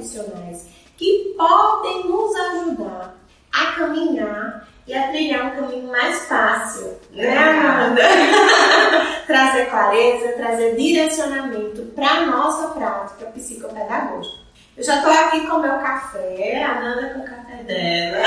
profissionais que podem nos ajudar a caminhar e a trilhar um caminho mais fácil, né, Amanda? trazer clareza, trazer direcionamento para a nossa prática psicopedagógica. Eu já estou aqui com o meu café, a Nanda com o café dela. É,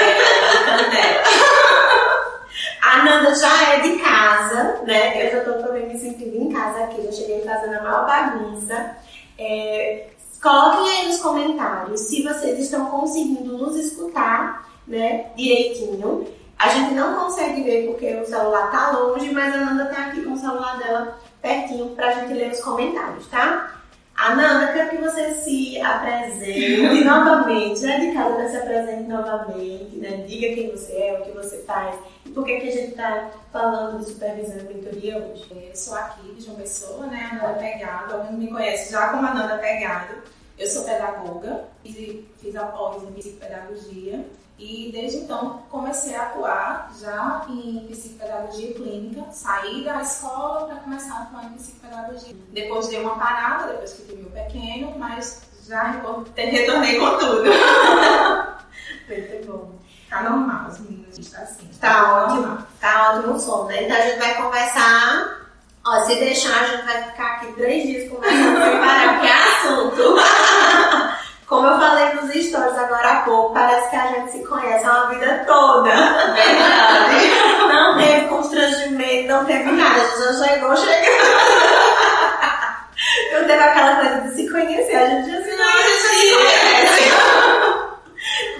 a Nanda já é de casa, né? Eu já estou também me sentindo em casa aqui, já cheguei fazendo a maior bagunça. É, coloquem aí nos comentários se vocês estão conseguindo nos escutar, né, direitinho. A gente não consegue ver porque o celular tá longe, mas a Nanda tá aqui com o celular dela pertinho pra gente ler os comentários, tá? Ananda, quero que você se apresente novamente, né? De casa, né? se apresente novamente, né? Diga quem você é, o que você faz e por que, que a gente está falando de supervisão e mentoria hoje. Eu sou aqui de João Pessoa, né? Ananda Pegado, alguns me conhecem já como Ananda Pegado. Eu sou pedagoga, fiz, fiz a pós em psicopedagogia e desde então comecei a atuar já em psicopedagogia clínica, saí da escola para começar a atuar em psicopedagogia. Depois dei uma parada, depois que tive meu pequeno, mas já retornei com tudo. Muito bom. Tá normal, os meninos estão assim. Tá ótimo, tá ótimo o som, né? Então a gente vai conversar. Ó, se deixar, a gente vai ficar aqui três dias conversando sem parar, porque é assunto. Como eu falei nos stories agora há pouco, parece que a gente se conhece a vida toda. Verdade. Não teve constrangimento, não teve nada. A gente já chegou chegando. Não teve aquela coisa de se conhecer. A gente já se, não, a gente se conhece.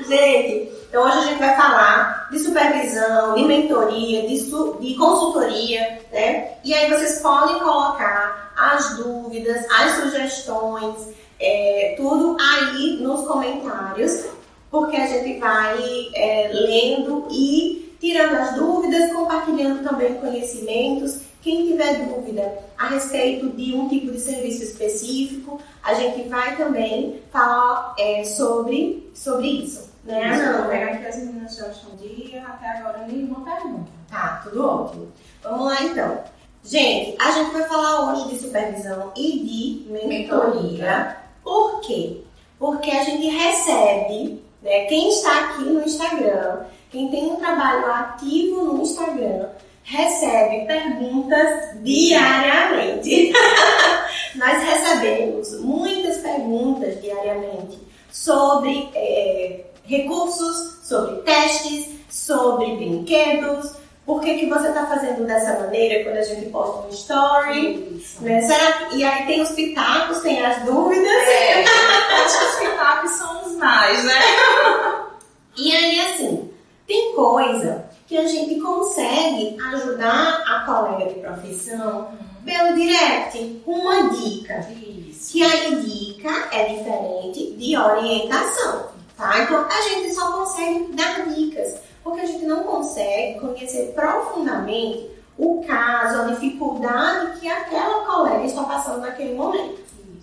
gente, então hoje a gente vai falar de supervisão, de mentoria, de, de consultoria, né? E aí vocês podem colocar as dúvidas, as sugestões é, tudo aí nos comentários, porque a gente vai é, lendo e tirando as dúvidas, compartilhando também conhecimentos. Quem tiver dúvida a respeito de um tipo de serviço específico, a gente vai também falar é, sobre, sobre isso. Né, Ana? Pegar aqui as meninas já estão dia, até agora nenhuma pergunta. Tá, tudo ótimo. Vamos lá então. Gente, a gente vai falar hoje de supervisão e de mentoria. Por quê? Porque a gente recebe, né, quem está aqui no Instagram, quem tem um trabalho ativo no Instagram, recebe perguntas diariamente. Nós recebemos muitas perguntas diariamente sobre é, recursos, sobre testes, sobre brinquedos, por que, que você está fazendo dessa maneira quando a gente posta um story? Né? Será. E aí tem os pitacos, tem as dúvidas. É, acho que os pitacos são os mais, né? E aí, assim, tem coisa que a gente consegue ajudar a colega de profissão uhum. pelo direct, com uma dica. Isso. Que aí dica é diferente de orientação, tá? Então a gente só consegue dar dicas porque a gente não consegue conhecer profundamente o caso, a dificuldade que aquela colega está passando naquele momento.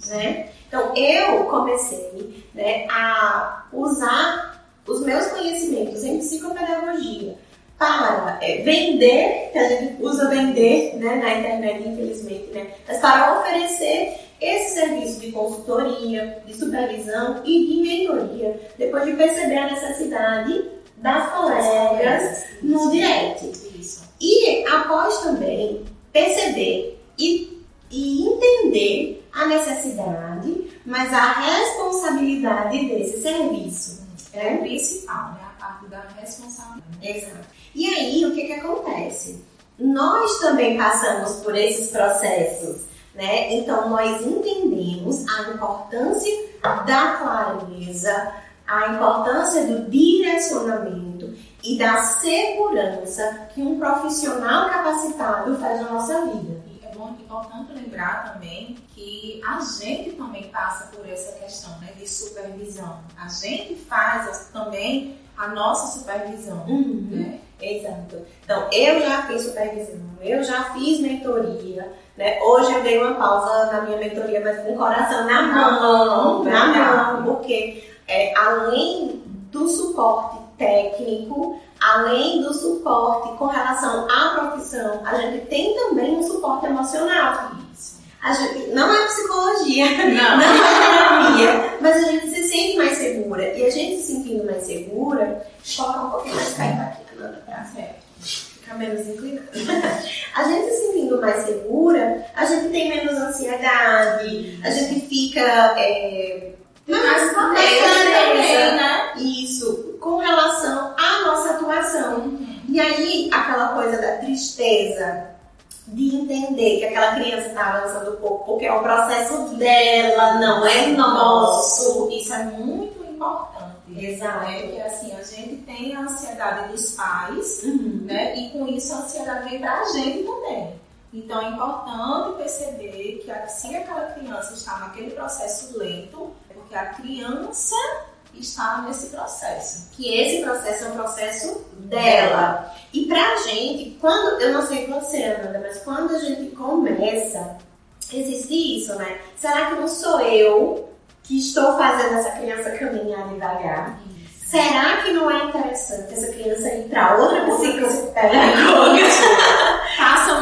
Né? Então, eu comecei né, a usar os meus conhecimentos em psicopedagogia para é, vender, que a gente usa vender né, na internet, infelizmente, né, mas para oferecer esse serviço de consultoria, de supervisão e de mentoria, depois de perceber a necessidade das colegas no direct. Isso. E após também perceber e, e entender a necessidade, mas a responsabilidade desse serviço. É o principal, né? A parte da responsabilidade. Exato. E aí, o que, que acontece? Nós também passamos por esses processos, né? Então, nós entendemos a importância da clareza, a importância do direcionamento e da segurança que um profissional capacitado faz na nossa vida. É bom importante lembrar também que a gente também passa por essa questão né, de supervisão. A gente faz também a nossa supervisão. Uhum. Né? Exato. Então, eu já fiz supervisão, eu já fiz mentoria, né? Hoje eu dei uma pausa na minha mentoria, mas com o coração na mão, na mão, porque é, além do suporte técnico, além do suporte com relação à profissão, a gente tem também um suporte emocional. A gente, não é psicologia, Não. não é terapia, mas a gente se sente mais segura. E a gente se sentindo mais segura, colocar um pouquinho mais perto aqui, Ananda, pra Certo. ficar menos inclinada. A gente se sentindo mais segura, a gente tem menos ansiedade, a gente fica é, Clareza também, né? Isso, com relação à nossa atuação. E aí, aquela coisa da tristeza, de entender que aquela criança está avançando pouco, porque é o processo dela, não é nosso. Isso é muito importante. Exato. Né? Porque assim, a gente tem a ansiedade dos pais, Uhum. né? E com isso a ansiedade vem pra gente também. Então é importante perceber que se aquela criança está naquele processo lento, é porque a criança está nesse processo. que esse processo é um processo dela. E pra gente, quando, eu não sei você, Amanda, mas quando a gente começa, existe isso, né? Será que não sou eu que estou fazendo essa criança caminhar devagar? Será que não é interessante essa criança ir pra outra psicopedagoga?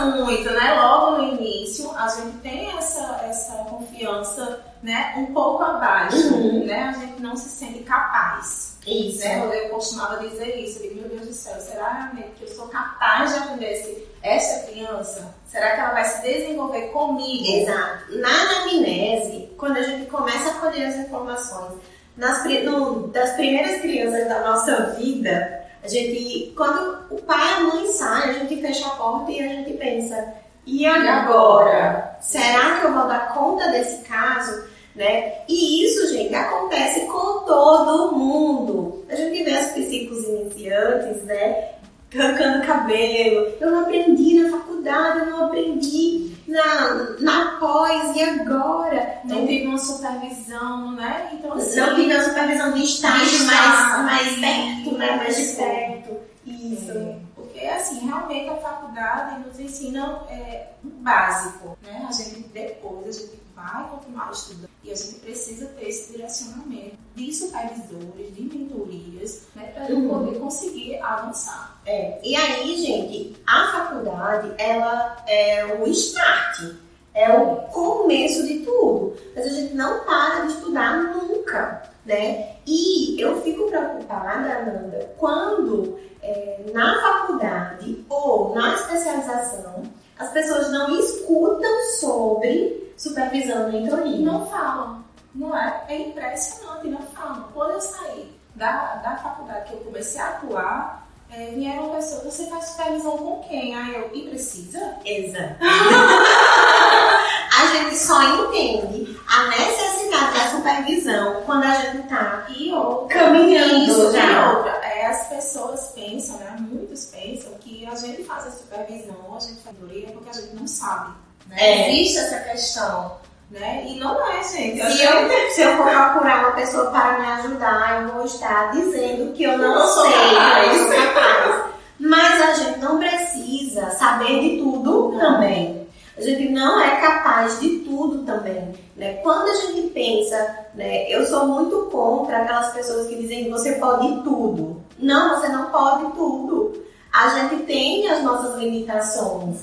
Muito, né? Logo no início, a gente tem essa, essa confiança, né? Um pouco abaixo, Uhum. né? A gente não se sente capaz. Isso. Né? Eu, costumava dizer isso, eu digo, meu Deus do céu, será que eu sou capaz de atender esse, essa criança? Será que ela vai se desenvolver comigo? Exato. Na anamnese, quando a gente começa a colher as informações nas, no- das primeiras crianças da nossa vida, gente, quando o pai e a mãe saem, a gente fecha a porta e a gente pensa, e agora? Será que eu vou dar conta desse caso? Né? E isso, gente, acontece com todo mundo. A gente vê as psicos iniciantes, né? Arrancando cabelo. Eu não aprendi na faculdade, eu não aprendi na, na pós, e agora? Não tive uma supervisão, né? Então, assim, Não tive a supervisão de estágio mais, mais perto, né? Mais de perto. Isso. É, Porque, assim, realmente a faculdade nos ensina é, o básico, né? A gente depois, a gente vai continuar estudando e a gente precisa ter esse direcionamento de supervisores, de mentorias, né? Para Uhum. poder conseguir avançar. É. E aí, gente, a faculdade, ela é o start. É o começo de tudo. Mas a gente não para de estudar nunca, né? E eu fico preocupada, Ananda, quando é, na faculdade ou na especialização as pessoas não escutam sobre supervisão e mentoria. Não falam, não é? É impressionante, não falam. Quando eu saí da, da faculdade que eu comecei a atuar, é, vieram pessoas, você faz supervisão com quem? Aí eu, e precisa? Exato. a gente só entende a necessidade da supervisão quando a gente tá E outra, caminhando já. e outra, é, as pessoas pensam, né? Muitos pensam que a gente faz a supervisão, a gente faz mentoria porque a gente não sabe. Né? É. Existe essa questão, né? E não é, gente. A Se eu, se eu for procurar uma pessoa para me ajudar, eu vou estar dizendo que eu não, Não sou sei, capaz. eu sou capaz. Mas a gente não precisa saber de tudo Não. também. A gente não é capaz de tudo também. Né? Quando a gente pensa, né, eu sou muito contra aquelas pessoas que dizem que você pode tudo. Não, você não pode tudo. A gente tem as nossas limitações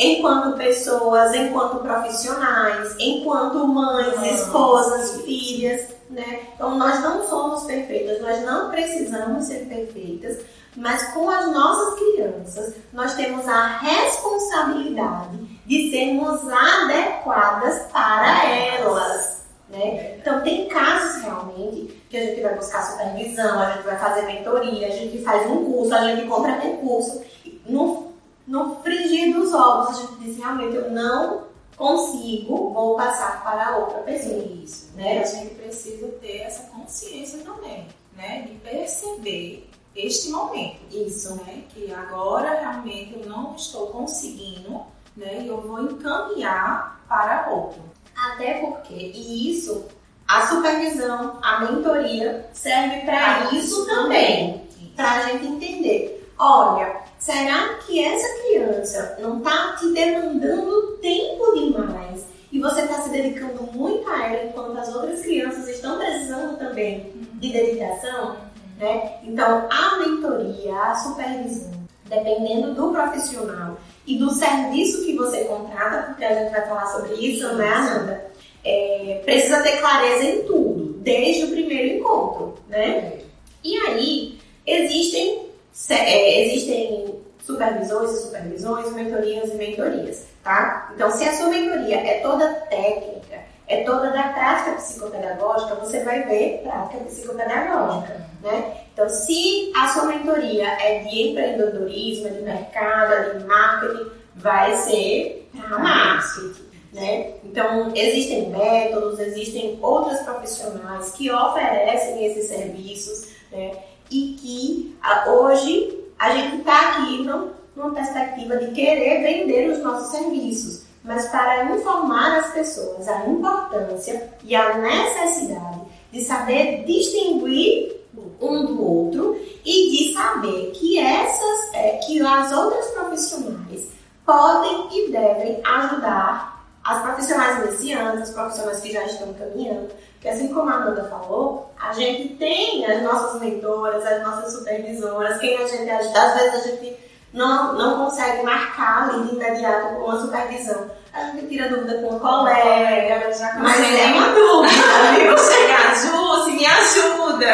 enquanto pessoas, enquanto profissionais, enquanto mães, esposas, filhas, né? Então nós não somos perfeitas, nós não precisamos ser perfeitas, mas com as nossas crianças nós temos a responsabilidade de sermos adequadas para elas. Né? Então tem casos realmente que a gente vai buscar supervisão, a gente vai fazer mentoria, a gente faz um curso, a gente compra recurso. No no frigir dos ovos, a gente diz realmente eu não consigo, vou passar para outra pessoa. Isso, Né? né? A gente precisa ter essa consciência também, né? De perceber este momento. Isso. né? Que agora realmente eu não estou conseguindo né? E eu vou encaminhar para outro. Até porque, e isso, a supervisão, a mentoria serve para isso também, para a gente entender. Olha, será que essa criança não está te demandando tempo demais e você está se dedicando muito a ela enquanto as outras crianças estão precisando também de dedicação? Né? Então, a mentoria, a supervisão, dependendo do profissional e do serviço que você contrata, porque a gente vai falar sobre isso, né, Ananda? É, precisa ter clareza em tudo, desde o primeiro encontro, né? E aí, existem, é, existem supervisores e supervisões, mentorias e mentorias, tá? Então, se a sua mentoria é toda técnica, é toda da prática psicopedagógica, você vai ver prática psicopedagógica, né? Então, se a sua mentoria é de empreendedorismo, é de mercado, é de marketing, vai ser para marketing, né? Então, existem métodos, existem outros profissionais que oferecem esses serviços, né? E que hoje a gente está aqui não, numa perspectiva de querer vender os nossos serviços, mas para informar as pessoas a importância e a necessidade de saber distinguir um do outro e de saber que essas, é, que as outras profissionais podem e devem ajudar as profissionais iniciantes, as profissionais que já estão caminhando, porque assim como a Amanda falou, a gente tem as nossas mentoras, as nossas supervisoras, quem a gente ajuda, às vezes a gente não, não consegue marcar ali de imediato com uma supervisão. A gente tira dúvida com um colega, já mas é uma dúvida, viu? Chegar, Ju, se me ajuda!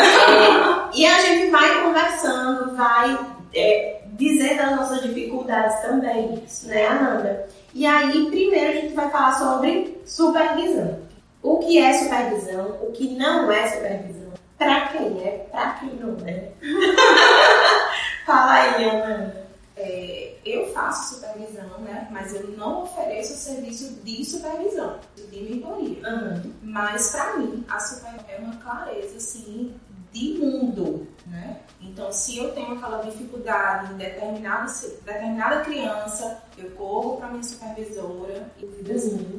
E a gente vai conversando, vai é, dizer das nossas dificuldades também, né, Ananda? E aí, primeiro a gente vai falar sobre supervisão. O que é supervisão, o que não é supervisão, para quem é, para quem não é. Fala aí, Ananda. É, eu faço supervisão, né? Mas eu não ofereço o serviço de supervisão, de mentoria. Uhum. Mas para mim, a supervisão é uma clareza assim de mundo, né? Então, se eu tenho aquela dificuldade em determinada, determinada criança, eu corro para minha supervisora e uhum.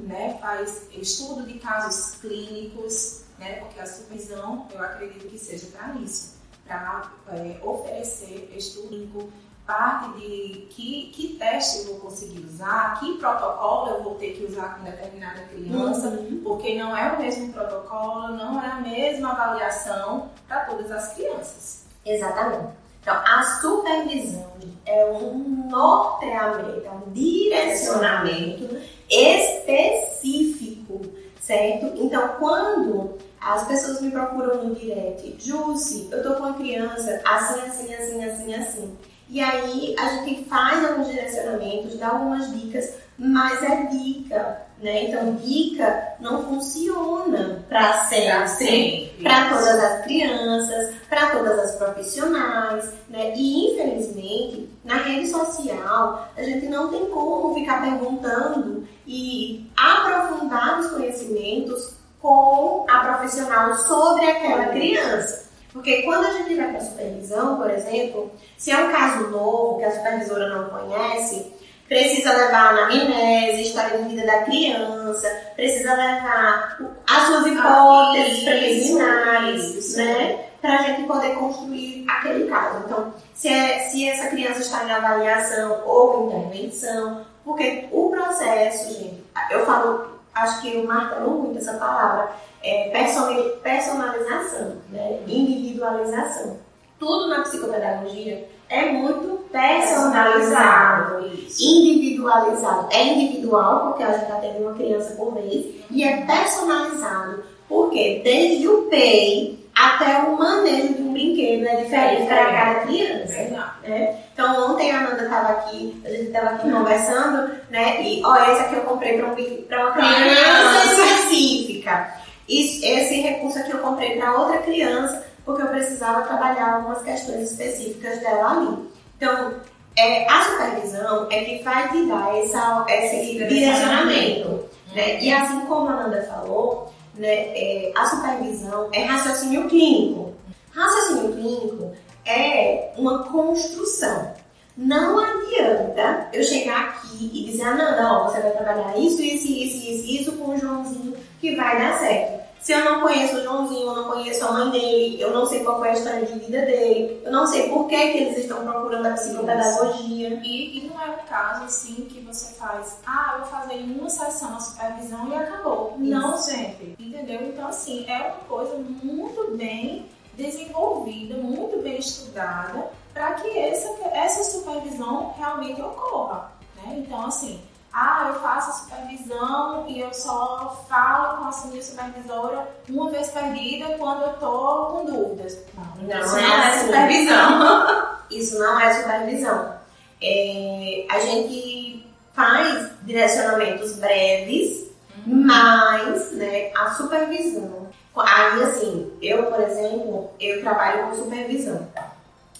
Né, faz estudo de casos clínicos, né? Porque a supervisão, eu acredito que seja para isso, para é, oferecer estudo clínico parte de que, que teste eu vou conseguir usar, que protocolo eu vou ter que usar com determinada criança, uhum. porque não é o mesmo protocolo, não é a mesma avaliação para todas as crianças. Exatamente. Então, a supervisão é um norteamento, é um direcionamento específico, certo? Então, quando as pessoas me procuram no direct, Jussi, eu tô com uma criança assim, assim, assim, assim, assim e aí a gente faz alguns direcionamentos, dá algumas dicas, mas é dica, né? Então dica não funciona para sempre, para todas as crianças, para todas as profissionais, né? E infelizmente na rede social a gente não tem como ficar perguntando e aprofundar os conhecimentos com a profissional sobre aquela criança. Porque quando a gente vai para a supervisão, por exemplo, se é um caso novo que a supervisora não conhece, precisa levar a anamnese, história de vida da criança, precisa levar as suas hipóteses preliminares, né? Para a gente poder construir aquele caso. Então, se, é, se essa criança está em avaliação ou intervenção, porque o processo, gente, eu falo, acho que eu martelo muito essa palavra, é, personalização, né? individualização. Tudo na psicopedagogia é muito personalizado, individualizado. É individual, porque a gente tendo uma criança por vez, e é personalizado, porque desde o PEI até o manejo de um brinquedo é diferente para cada criança. Né? Então, ontem a Amanda estava aqui, a gente estava aqui conversando, né? E, ó, essa aqui eu comprei para um, uma criança específica. Isso, esse recurso aqui eu comprei para outra criança, porque eu precisava trabalhar algumas questões específicas dela ali. Então, é, a supervisão é que vai te dar essa, esse direcionamento. Né? E assim como a Amanda falou, né, é, a supervisão é raciocínio clínico. Raciocínio clínico é uma construção. Não adianta eu chegar aqui e dizer, ah, não, não, você vai trabalhar isso, isso, isso, isso, isso com o Joãozinho que vai dar certo. Se eu não conheço o Joãozinho, eu não conheço a mãe dele, eu não sei qual foi a história de vida dele, eu não sei por que, que eles estão procurando a psicopedagogia. E, e não é um caso assim que você faz, ah, eu vou fazer uma sessão a supervisão e acabou. Isso. Não, gente. Entendeu? Então, assim, é uma coisa muito bem desenvolvida, muito bem estudada, para que essa, essa supervisão realmente ocorra. Né? Então, assim, ah, eu faço supervisão e eu só falo com a minha supervisora uma vez perdida quando eu tô com dúvidas. Não, não, isso é, não é supervisão. isso não é supervisão. É, a gente faz direcionamentos breves, uhum. mas né, a supervisão. Aí, assim, eu, por exemplo, eu trabalho com supervisão.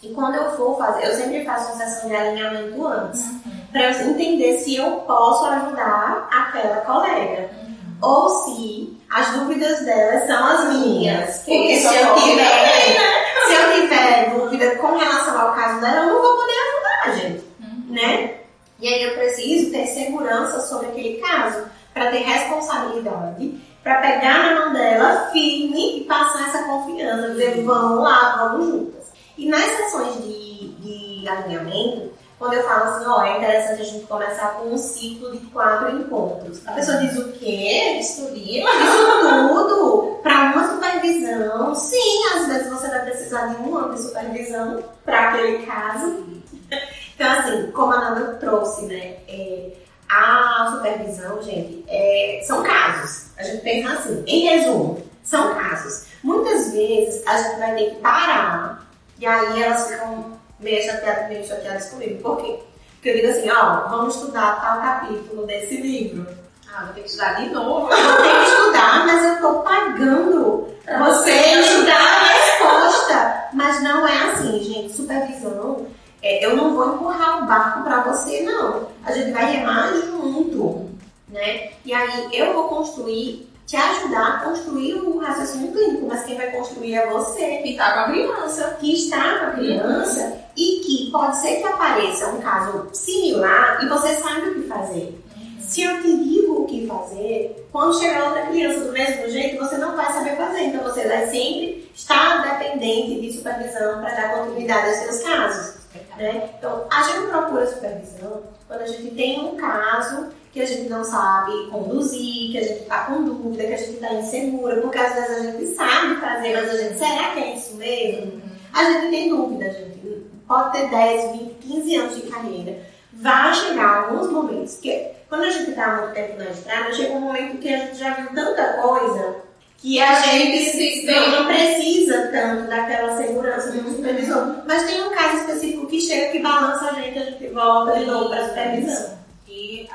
E quando eu for fazer, eu sempre faço uma sessão de alinhamento antes. Uhum para eu entender se eu posso ajudar aquela colega. Uhum. Ou se as dúvidas dela são as minhas. Porque se eu, tiver, se eu tiver dúvida com relação ao caso dela, eu não vou poder ajudar, gente. Uhum. Né? E aí eu preciso ter segurança sobre aquele caso, para ter responsabilidade, para pegar na mão dela firme e passar essa confiança, dizer vamos lá, vamos juntas. E nas sessões de, de alinhamento, quando eu falo assim, ó, é interessante a gente começar com um ciclo de quatro encontros. A pessoa diz o quê? Isso tudo para uma supervisão. Sim, às vezes você vai precisar de um ano de supervisão para aquele caso. Então, assim, como a Nanda trouxe, né? É, a supervisão, gente, é, são casos. A gente pensa assim, em resumo, são casos. Muitas vezes a gente vai ter que parar e aí elas ficam meio chateadas, meio chateadas comigo. Por quê? Porque eu digo assim, ó, vamos estudar tal capítulo desse livro. Ah, vou ter que estudar de novo. Vou ter que estudar, mas eu tô pagando pra você estudar a resposta. Mas não é assim, gente. Supervisão, é, eu não vou empurrar o barco pra você, não. A gente vai remar junto, né? E aí eu vou construir te ajudar a construir o raciocínio clínico, mas quem vai construir é você. Que está com a criança. Que está com a criança e que pode ser que apareça um caso similar e você sabe o que fazer. Se eu te digo o que fazer, quando chegar outra criança do mesmo jeito, você não vai saber fazer. Então você vai sempre estar dependente de supervisão para dar continuidade aos seus casos. Né? Então, a gente procura supervisão quando a gente tem um caso que a gente não sabe conduzir, que a gente está com dúvida, que a gente está insegura, porque às vezes a gente sabe fazer, mas a gente, será que é isso mesmo? A gente tem dúvida, gente. Pode ter 10, 20, 15 anos de carreira. Vai chegar alguns momentos que, quando a gente está muito tempo na estrada, chega um momento que a gente já viu tanta coisa que a gente não, não precisa tanto daquela segurança de um supervisor. Mas tem um caso específico que chega que balança a gente, a gente volta de novo para a supervisão. E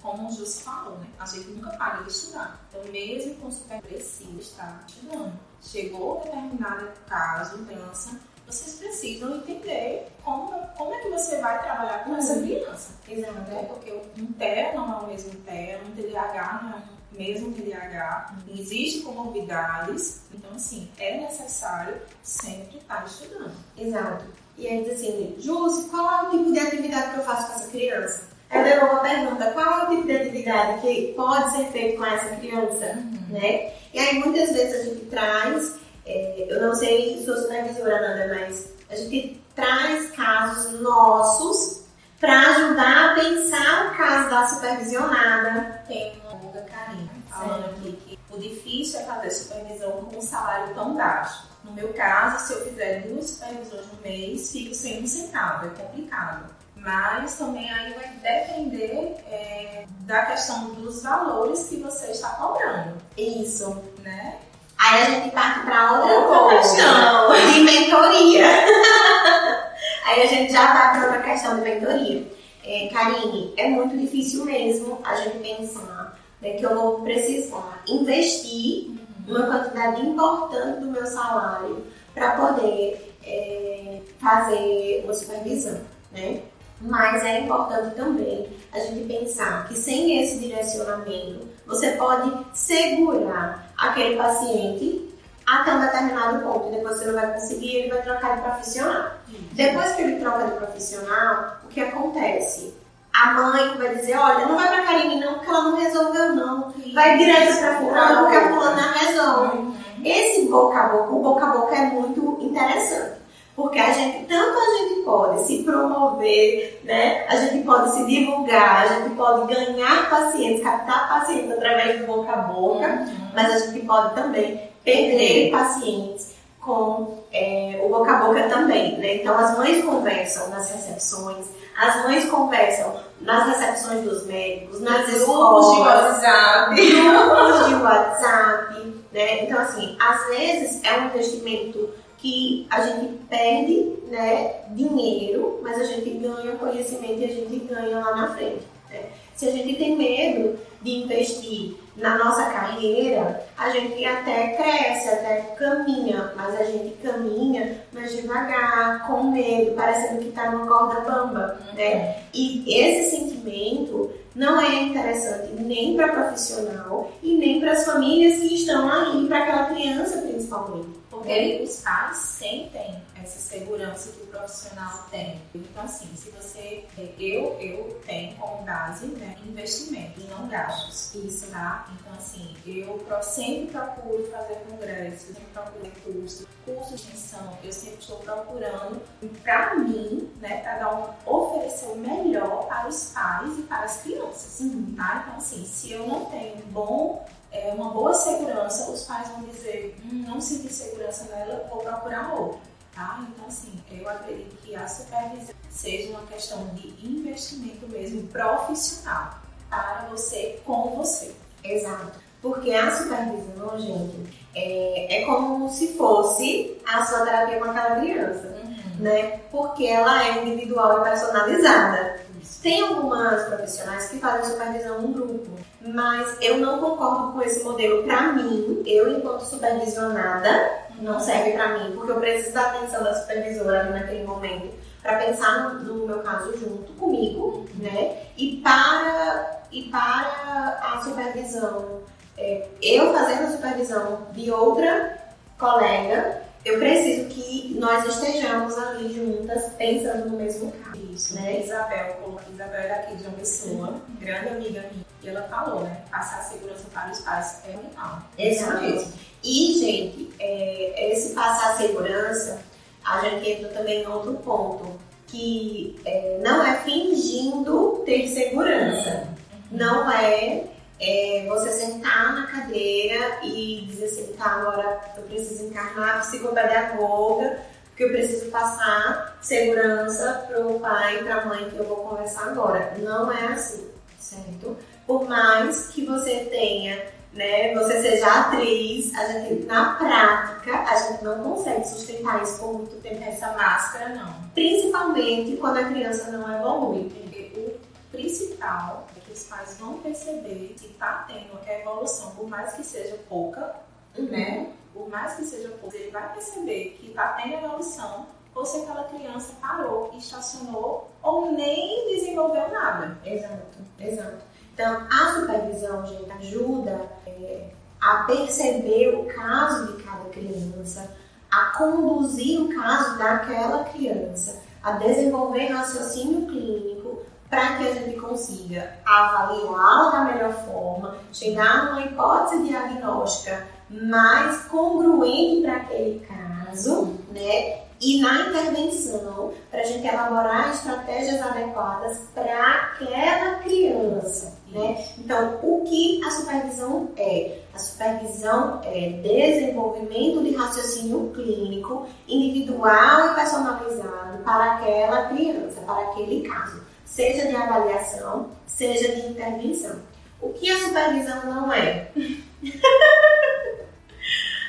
como o Jus falou, né? A gente nunca para de estudar. Então, mesmo com super precisa estar estudando. Chegou determinado caso, criança, vocês precisam entender como, como é que você vai trabalhar com uhum. essa criança. Exato. Né? Porque um TEA não é o mesmo TEA, um TDAH não é o mesmo TDAH, uhum. existem comorbidades, então assim, é necessário sempre estar estudando. Exato. E aí diz assim, Júlio, qual é o tipo de atividade que eu faço com essa criança? Eu devolvo a pergunta, qual é o tipo de atividade que pode ser feito com essa criança, uhum. né? E aí muitas vezes a gente traz, é, eu não sei se sou supervisora, Nanda, mas a gente traz casos nossos para ajudar a pensar o caso da supervisionada. Tem uma longa carinha falando aqui que o difícil é fazer supervisão com um salário tão baixo. No meu caso, se eu fizer duas supervisões no mês, fico sem um centavo, é complicado mas também aí vai depender é, da questão dos valores que você está cobrando. Isso. Né? Aí a gente parte para outra, outra questão de mentoria. aí a gente já vai para outra questão de mentoria. É, Karine, é muito difícil mesmo a gente pensar né, que eu vou precisar investir uhum. uma quantidade importante do meu salário para poder é, fazer uma supervisão, né? Mas é importante também a gente pensar que sem esse direcionamento, você pode segurar aquele paciente até um determinado ponto. Depois você não vai conseguir, ele vai trocar de profissional. Depois que ele troca de profissional, o que acontece? A mãe vai dizer, olha, não vai pra Karine não, porque ela não resolveu não. Vai direto pra fulano, porque a fulana resolve. Uhum. Esse boca a boca, o boca a boca é muito interessante. Porque a gente, tanto a gente pode se promover, né? A gente pode se divulgar, a gente pode ganhar pacientes, captar pacientes através do boca a boca, uhum. mas a gente pode também perder pacientes com é, o boca a boca também, né? Então as mães conversam nas recepções, as mães conversam nas recepções dos médicos, nas escolas, de WhatsApp, grupos de WhatsApp, né? Então assim, às vezes é um investimento que a gente perde né, dinheiro, mas a gente ganha conhecimento e a gente ganha lá na frente. Né? Se a gente tem medo de investir na nossa carreira, a gente até cresce, até caminha, mas a gente caminha mais devagar, com medo, parecendo que está numa corda bamba, né? E esse sentimento não é interessante nem para profissional e nem para as famílias que estão ali, para aquela criança principalmente. Porque os pais sentem essa segurança que o profissional tem. Então, assim, se você. Eu, eu tenho como base né, investimento e não gastos. Isso, tá? Então, assim, eu sempre procuro fazer congressos, sempre procuro cursos, cursos de extensão, eu sempre estou procurando para mim, né, para dar um, oferecer o melhor para os pais e para as crianças, uhum. tá? Então, assim, se eu não tenho bom é, uma boa segurança, os pais vão dizer, hum, não senti segurança nela, vou procurar outro. Tá? Então, assim, eu acredito que a supervisão seja uma questão de investimento mesmo profissional para você, com você. Exato. Porque a supervisão, gente, é, é como se fosse a sua terapia com aquela criança, uhum. né? Porque ela é individual e personalizada. Tem algumas profissionais que fazem supervisão no grupo, mas eu não concordo com esse modelo para mim. Eu, enquanto supervisionada, não serve para mim, porque eu preciso da atenção da supervisora ali naquele momento para pensar no, no, meu caso junto comigo, né? E para e para a supervisão, é, eu fazendo a supervisão de outra colega, eu preciso que nós estejamos ali juntas pensando no mesmo caso. Isso, né? Isabel, Isabel é daqui de uma pessoa, grande amiga minha, e ela falou, né? Passar segurança para os pais é real. Isso mesmo. E, gente, é, esse passar segurança, a gente entra também em outro ponto, que é, não é fingindo ter segurança. Não é é você sentar na cadeira e dizer assim, tá, agora eu preciso encarnar a psicopedagoga, porque eu preciso passar segurança para o pai e para a mãe que eu vou conversar agora. Não é assim, certo? Por mais que você tenha, né, você seja atriz, a gente, na prática, a gente não consegue sustentar isso por muito tempo, essa máscara, não. Principalmente quando a criança não evolui. Porque o principal os pais vão perceber se está tendo a evolução, por mais que seja pouca, uhum. né? Por mais que seja pouca, ele vai perceber que está tendo evolução ou se aquela criança parou, estacionou ou nem desenvolveu nada. Exato, exato. Então, a supervisão, gente, ajuda é, a perceber o caso de cada criança, a conduzir o caso daquela criança, a desenvolver raciocínio clínico, para que a gente consiga avaliá-la da melhor forma, chegar numa hipótese diagnóstica mais congruente para aquele caso, né? E na intervenção, para a gente elaborar estratégias adequadas para aquela criança, né? Então, o que a supervisão é? A supervisão é desenvolvimento de raciocínio clínico individual e personalizado para aquela criança, para aquele caso seja de avaliação, seja de intervenção. O que a supervisão não é?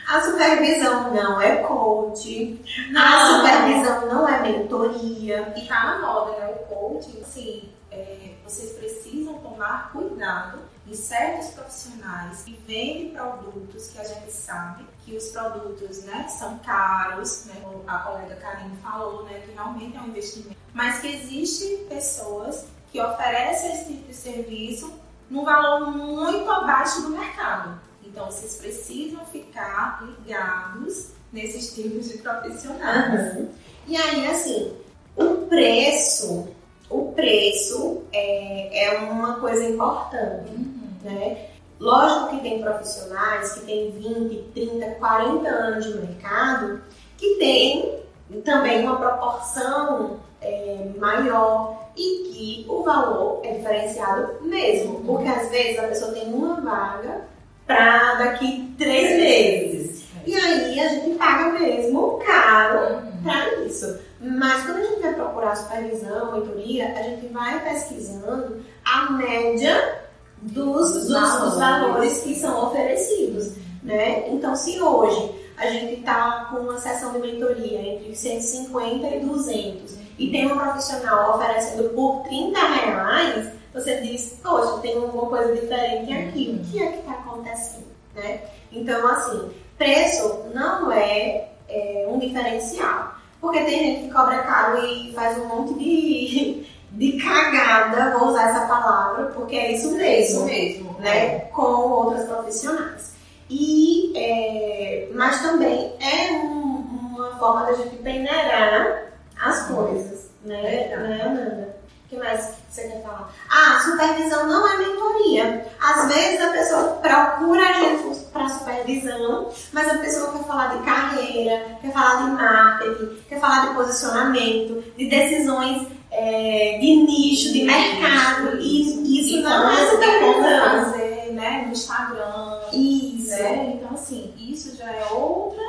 a supervisão não é coach, não. a supervisão não é mentoria. E tá na moda, né? O coaching, assim, é, vocês precisam tomar cuidado de certos profissionais que vendem produtos que a gente sabe que os produtos né, são caros, né, como a colega Karine falou, né, que realmente é um investimento, mas que existem pessoas que oferecem esse tipo de serviço num valor muito abaixo do mercado. Então, vocês precisam ficar ligados nesses tipos de profissionais. Uhum. E aí, assim, o preço, o preço é, é uma coisa importante, uhum. né? Lógico que tem profissionais que têm 20, 30, 40 anos de mercado que tem também uma proporção é, maior e que o valor é diferenciado mesmo. Porque às vezes a pessoa tem uma vaga para daqui três meses. E aí a gente paga mesmo caro uhum. para isso. Mas quando a gente vai procurar supervisão, mentoria, a gente vai pesquisando a média dos, dos, dos valores que são oferecidos. Né? Então, se hoje a gente está com uma sessão de mentoria entre 150 e 200 e tem um profissional oferecendo por 30 reais, você diz, poxa, tem alguma coisa diferente aqui, o que é que está acontecendo? Né? Então, assim, preço não é, é, um diferencial. Porque tem gente que cobra caro e faz um monte de, de cagada, vou usar essa palavra, porque é isso mesmo. É isso mesmo. Né? Com outras profissionais. E, é, mas também é um, uma forma da gente peneirar as coisas, né, é né Ananda? O que mais você quer falar? Ah, supervisão não é mentoria. Às vezes a pessoa procura a gente para supervisão, mas a pessoa quer falar de carreira, quer falar de marketing, quer falar de posicionamento, de decisões é, de nicho, de mercado. E isso então, não é supervisão. fazer né, no Instagram. Isso. Né? Então, assim, isso já é outra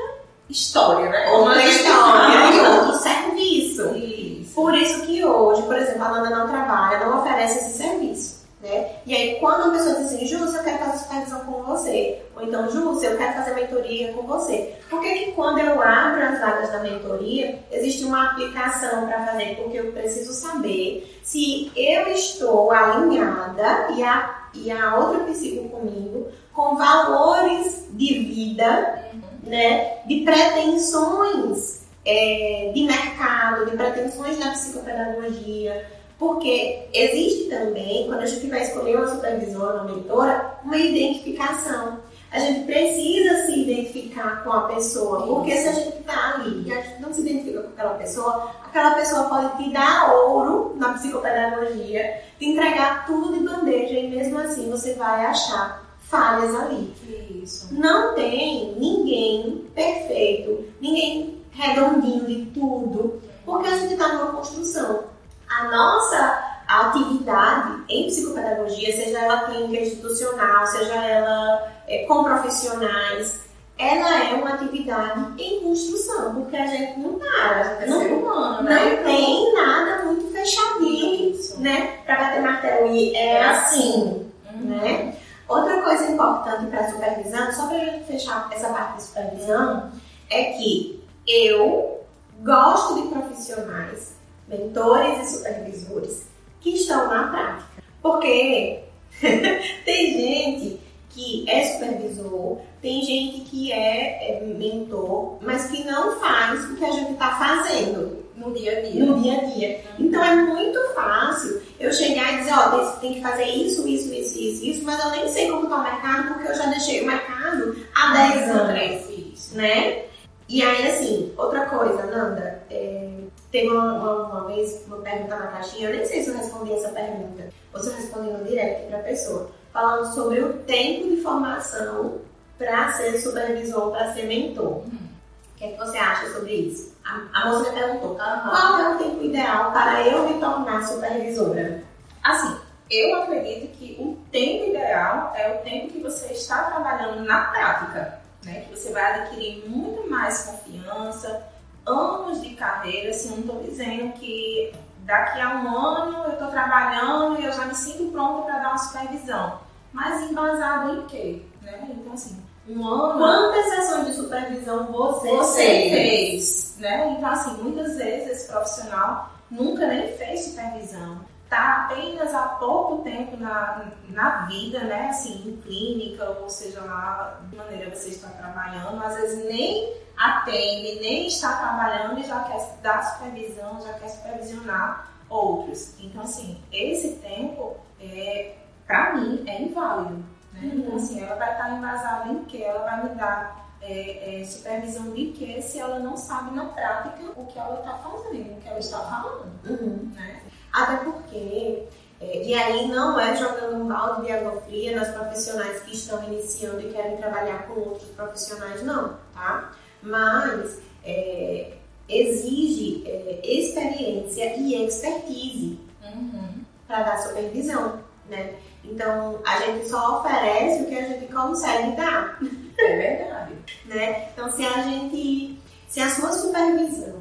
história, né? Outra história e outro serviço. Isso. Por isso que hoje, por exemplo, a Nanda não trabalha, não oferece esse serviço. Né? E aí, quando a pessoa diz assim, Júcia, eu quero fazer supervisão com você, ou então, Júcia, eu quero fazer mentoria com você, por que, que quando eu abro as vagas da mentoria, existe uma aplicação para fazer? Porque eu preciso saber se eu estou alinhada e a, e a outra psico comigo com valores de vida né, de pretensões é, de mercado, de pretensões da psicopedagogia, porque existe também, quando a gente vai escolher uma supervisora, uma mentora, uma identificação. A gente precisa se identificar com a pessoa, porque se a gente está ali e a gente não se identifica com aquela pessoa, aquela pessoa pode te dar ouro na psicopedagogia, te entregar tudo de bandeja e mesmo assim você vai achar falhas ali. Isso. Não tem ninguém perfeito, ninguém redondinho de tudo, porque a gente está numa construção. A nossa atividade em psicopedagogia, seja ela clínica institucional, seja ela é, com profissionais, ela é uma atividade em construção, porque a gente não para, é não, humano, né? não tem nada muito fechadinho, Isso. né? Para bater martelo e é, é assim, uhum. né? Outra coisa importante para supervisão, só para a gente fechar essa parte de supervisão, é que eu gosto de profissionais, mentores e supervisores que estão na prática. Porque tem gente que é supervisor, tem gente que é, é mentor, mas que não faz o que a gente está fazendo no dia a dia. No dia a dia. Então é muito fácil eu chegar e dizer, ó, oh, tem, que fazer isso, isso, isso, isso, isso, mas eu nem sei como está o mercado porque eu já deixei o mercado há 10 anos. Isso. Né? E aí, assim, outra coisa, Nanda, é, teve uma, uma, uma, vez uma pergunta na caixinha, eu nem sei se eu respondi essa pergunta, ou se eu respondi no direct para a pessoa, falando sobre o tempo de formação para ser supervisor, para ser mentor. Hum. O que, é que você acha sobre isso? A, a moça me perguntou, uhum. qual é o tempo ideal para eu me tornar supervisora? Assim, eu acredito que o tempo ideal é o tempo que você está trabalhando na prática, né? Que você vai adquirir muito mais confiança, anos de carreira, assim, não estou dizendo que daqui a um ano eu estou trabalhando e eu já me sinto pronta para dar uma supervisão. Mas embasado em quê? Né? Então, assim, um ano. Quantas sessões de supervisão você, você fez? fez? Né? Então, assim, muitas vezes esse profissional nunca nem fez supervisão. Está apenas há pouco tempo na, na vida, né? Assim, em clínica, ou seja lá de maneira você está trabalhando, às vezes nem atende, nem está trabalhando e já quer dar supervisão, já quer supervisionar outros. Então, assim, esse tempo, é, para mim, é inválido Né? Uhum. Então, assim, ela vai estar embasada em quê? Ela vai me dar é, é, supervisão de quê se ela não sabe na prática o que ela está fazendo, o que ela está falando. Uhum. Né? Até porque é, e aí não é jogando um balde de água fria nas profissionais que estão iniciando e querem trabalhar com outros profissionais, não, tá? Mas é, exige é, experiência e expertise uhum. para dar supervisão, né? Então a gente só oferece o que a gente consegue dar. É verdade. né? Então se a gente, se a sua supervisão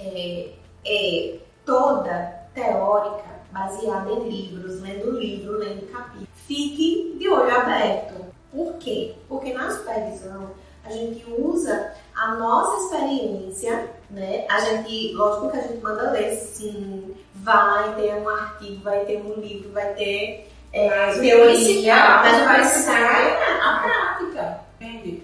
é, é toda teórica baseada em livros, lendo livro, lendo capítulo. Fique de olho aberto. Por quê? Porque na supervisão a gente usa a nossa experiência, né? A gente, lógico que a gente manda ler, sim, vai ter um artigo, vai ter um livro, vai ter é, teoria, mas vai ser a prática, entende?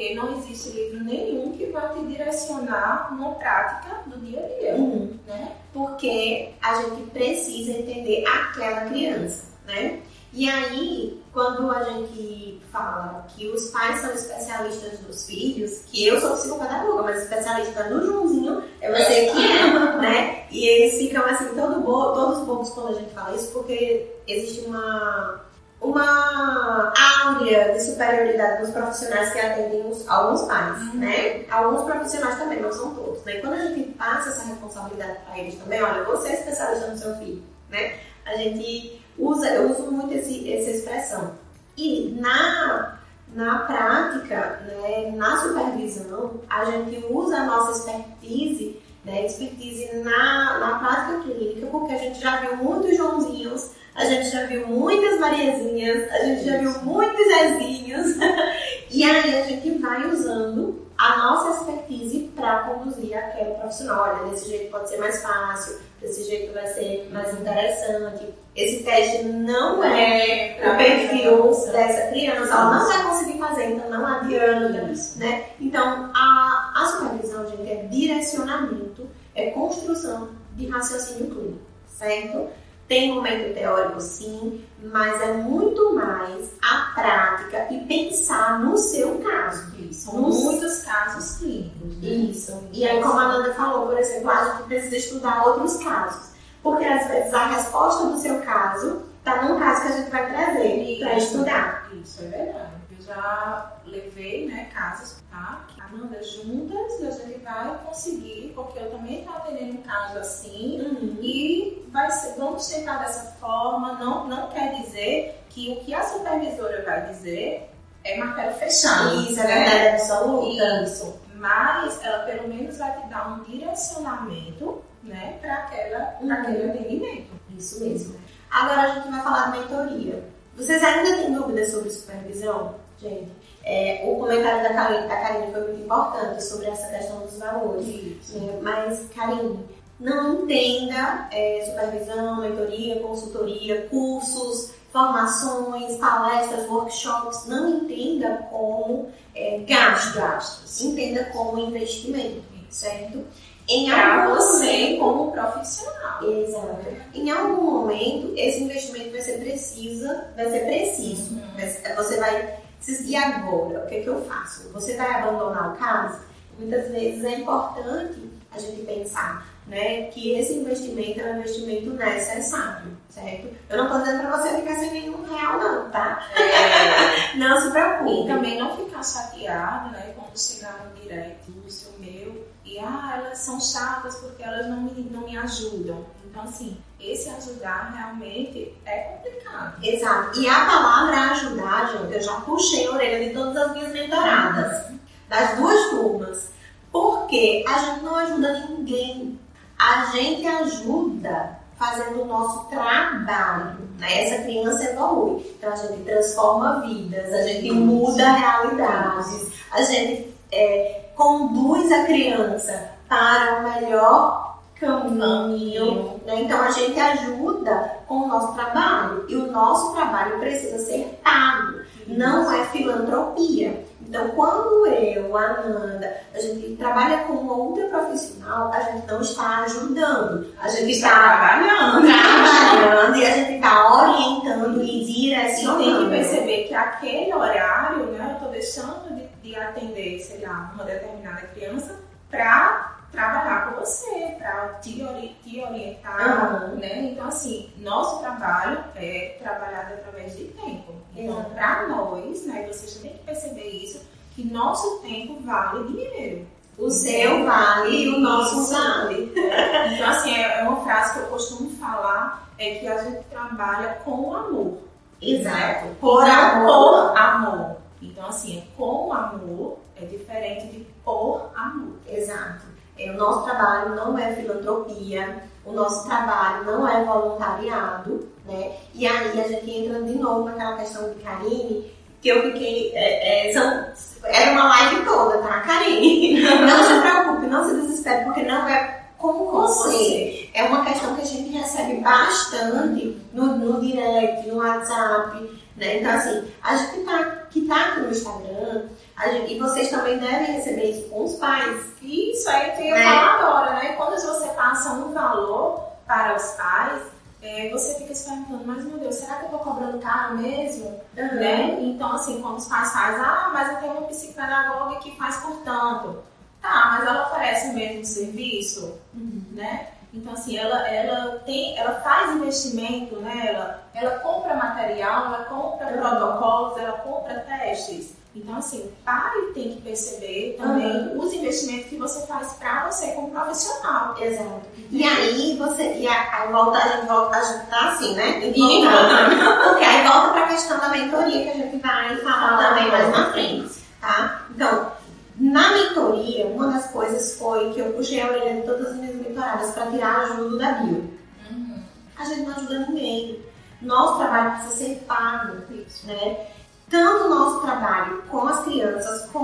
Porque não existe livro nenhum que vai te direcionar numa prática do dia a dia, uhum. né? porque a gente precisa entender aquela criança, né? E aí, quando a gente fala que os pais são especialistas dos filhos, que eu sou psicopedagoga, mas especialista no Joãozinho é você que é, né? E eles ficam assim, todo bo todos bobos quando a gente fala isso, porque existe uma uma áurea de superioridade dos profissionais que atendem os, alguns pais, uhum. né? Alguns profissionais também, não são todos, né? quando a gente passa essa responsabilidade para eles também, olha, você é especialista no seu filho, né? A gente usa, eu uso muito esse, essa expressão. E na, na prática, né, na supervisão, a gente usa a nossa expertise, né, expertise na, na prática clínica, porque a gente já viu muitos Joãozinhos a gente já viu muitas Mariazinhas, a gente já viu muitos Zezinhos. e aí a gente vai usando a nossa expertise para conduzir aquele profissional. Olha, desse jeito pode ser mais fácil, desse jeito vai ser mais interessante. Esse teste não é, é o perfil dessa criança, ela não vai conseguir fazer, então não adianta. Né? Então, a, a supervisão, gente, é direcionamento, é construção de raciocínio clínico, certo? Tem momento teórico, sim, mas é muito mais a prática e pensar no seu caso. Isso, são Nos... muitos casos clínicos. Né? Isso. E aí, como a Nanda falou, por exemplo, a gente precisa estudar outros casos. Porque às vezes a resposta do seu caso está num caso que a gente vai trazer para estudar. Isso é verdade. Já levei né, casos, tá? Amanda, juntas a gente vai conseguir, porque eu também estou atendendo um caso assim, uhum. e vai ser, vamos tentar dessa forma. Não, não quer dizer que o que a supervisora vai dizer é martelo fechado. Isso, é né? verdade absoluta. Isso. Mas ela pelo menos vai te dar um direcionamento né, para aquela, uhum. aquele atendimento. Isso mesmo. Agora a gente vai falar de mentoria. Vocês ainda têm dúvidas sobre supervisão? Gente, é, o comentário da Karine, da Karine foi muito importante sobre essa questão dos valores. Né? Mas, Karine, não entenda é, supervisão, mentoria, consultoria, cursos, formações, palestras, workshops, não entenda como é, gastos, entenda como investimento, certo? Em algum você como profissional. Exato. Em algum momento, esse investimento vai ser precisa, vai ser preciso. Uhum. Você vai e agora, o que, é que eu faço? Você vai abandonar o caso? Muitas vezes é importante a gente pensar né, que esse investimento é um investimento necessário, certo? Eu não estou dizendo para você ficar sem nenhum real, não, tá? É. não se preocupe. E também não ficar chateado, né, quando chegar no direct do seu meu e, ah, elas são chatas porque elas não me, não me ajudam. Então, assim, esse ajudar realmente é complicado. Exato. E a palavra ajudar, gente, eu já puxei a orelha de todas as minhas mentoradas, das duas turmas. Porque a gente não ajuda ninguém. A gente ajuda fazendo o nosso trabalho. Né? Essa criança evolui. Então a gente transforma vidas, a gente muda realidades, a gente é, conduz a criança para o melhor caminho. Né? Então a gente ajuda com o nosso trabalho e o nosso trabalho precisa ser pago, não é filantropia. Então, quando eu, a Nanda, a gente trabalha com outra profissional, a gente não está ajudando, a gente está trabalhando, trabalhando e a gente está orientando e direcionando. E tem que perceber que aquele horário, né, eu estou deixando de, de atender, sei lá, uma determinada criança para trabalhar com você, para te, ori te orientar, uhum. né? Então, assim, nosso trabalho é trabalhado através de tempo. Então, para nós, né, vocês têm que perceber isso, que nosso tempo vale dinheiro. O seu vale e o nosso vale. Então, assim, é, é uma frase que eu costumo falar, é que a gente trabalha com amor. Exato. Por amor. Por amor. Então, assim, é com amor é diferente de por amor. Exato. É, o nosso trabalho não é filantropia, o nosso trabalho não é voluntariado, né? E aí a gente entra de novo naquela questão de Karine, que eu fiquei. É, é, são, era uma live toda, tá, Karine? Não se preocupe, não se desespere, porque não é com você. É uma questão que a gente recebe bastante no, no direct, no WhatsApp, né? Então, assim, a gente tá, que tá aqui no Instagram, Gente, e vocês também devem receber isso com os pais. Isso aí que eu né? falar agora, né? Quando você passa um valor para os pais, é, você fica se perguntando, mas meu Deus, será que eu estou cobrando caro mesmo? Uhum. Né? Então, assim, quando os pais fazem, ah, mas eu tenho uma psicopedagoga que faz por tanto. Tá, mas ela oferece o mesmo serviço, uhum. né? Então, assim, ela, ela, tem, ela faz investimento, né? Ela, ela compra material, ela compra protocolos, ela compra testes. Então, assim, o pai tem que perceber também uhum. os investimentos que você faz para você como profissional. Exato. E aí você. E aí volta, a gente volta, a tá assim, né? E Porque aí volta para a questão da mentoria que a gente vai falar ah, também mais na frente. Tá? Então, na mentoria, uma das coisas foi que eu puxei a orelha de todas as minhas mentoradas para tirar a ajuda da bio. Uhum. A gente não ajuda ninguém. Nosso trabalho precisa ser pago, né? tanto o nosso trabalho com as crianças, com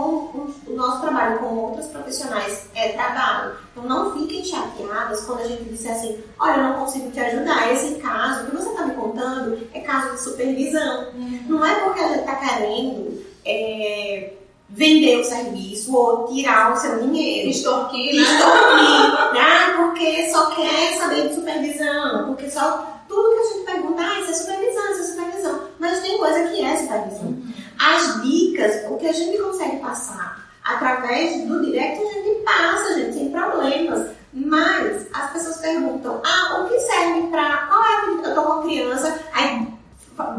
o nosso trabalho com outros profissionais é trabalho. Então não fiquem chateadas quando a gente disser assim, olha, eu não consigo te ajudar. Esse caso que você está me contando é caso de supervisão. Uhum. Não é porque a gente está querendo é, vender o serviço ou tirar o seu dinheiro. Extorquir, né? Extorquir. né? Porque só quer saber de supervisão. Porque só tudo que a gente pergunta, ah, isso é supervisão, isso é supervisão. Mas tem coisa que é supervisão. As dicas, o que a gente consegue passar através do direct, a gente passa, gente, sem problemas. Mas as pessoas perguntam, ah, o que serve para. Qual é a Eu tô com a criança, aí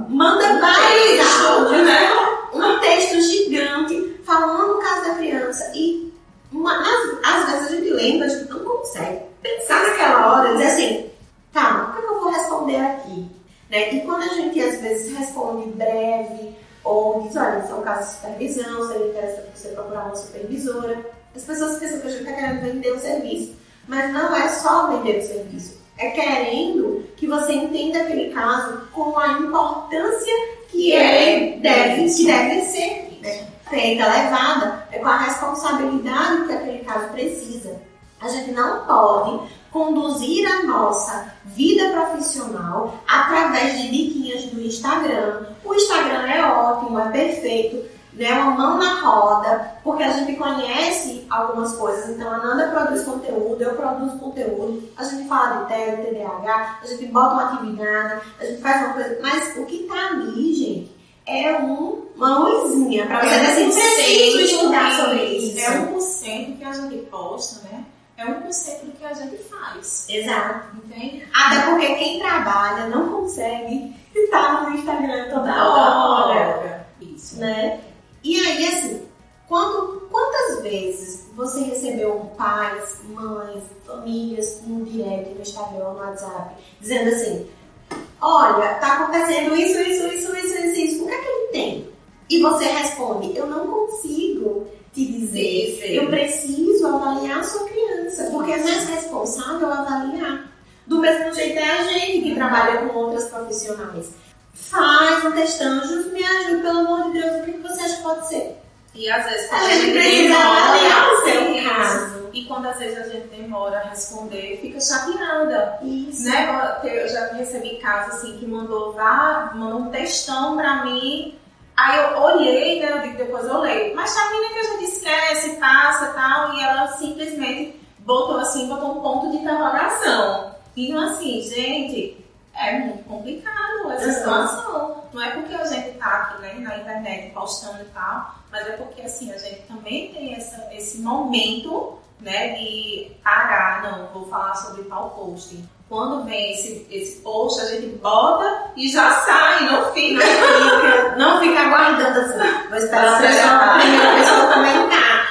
manda vários né? Um texto gigante falando o caso da criança. E uma, às, às vezes a gente lembra, a gente não consegue pensar naquela hora, dizer assim, tá, o que eu vou responder aqui? Né? E quando a gente às vezes responde breve, ou diz, olha, isso é um caso de supervisão, seria interessante você procurar uma supervisora, as pessoas pensam que a gente está querendo vender o serviço. Mas não é só vender o serviço, é querendo que você entenda aquele caso com a importância que ele deve, que deve ser feita, levada, é com a responsabilidade que aquele caso precisa. A gente não pode conduzir a nossa vida profissional através de diquinhas do Instagram. O Instagram é ótimo, é perfeito, né? Uma mão na roda, porque a gente conhece algumas coisas. Então, a Nanda produz conteúdo, eu produzo conteúdo, a gente fala de TED, TDAH, a gente bota uma atividade, a gente faz uma coisa. Mas o que tá ali, gente, é um, uma luzinha para você é um preciso estudar sobre isso. É um por cento que a gente posta, né? é 1% do que a gente faz. Exato. Entende? Até porque quem trabalha não consegue estar no Instagram toda hora. Isso. Né? E aí, assim, quando, quantas vezes você recebeu pais, mães, famílias no direct, no Instagram, no WhatsApp, dizendo assim, olha, tá acontecendo isso, isso, isso, isso, isso, isso, o que é que ele tem? E você responde, eu não consigo te dizer, sim, sim. eu preciso avaliar a sua criança, porque é mais responsável avaliar. Do mesmo jeito é a gente que trabalha com outras profissionais. Faz um testanjos, me ajude, pelo amor de Deus, o que você acha que pode ser? E às vezes a gente precisa avaliar o seu caso. E quando às vezes a gente demora a responder, fica chateada. Isso. Né? Eu já recebi casos assim que mandou, vá, mandou um textão pra mim Aí eu olhei, né? Eu digo, depois eu leio. Mas termina que a gente esquece, passa e tal, e ela simplesmente botou assim, botou um ponto de interrogação. Então, assim, gente, é muito complicado essa situação. Não é porque a gente tá aqui né, na internet postando e tal, mas é porque assim, a gente também tem essa, esse momento né, de parar, não, vou falar sobre tal post. Quando vem esse, esse post, a gente bota e já sai, não fica. Não fica, não fica aguardando assim. Vou esperar a primeira pessoa comentar.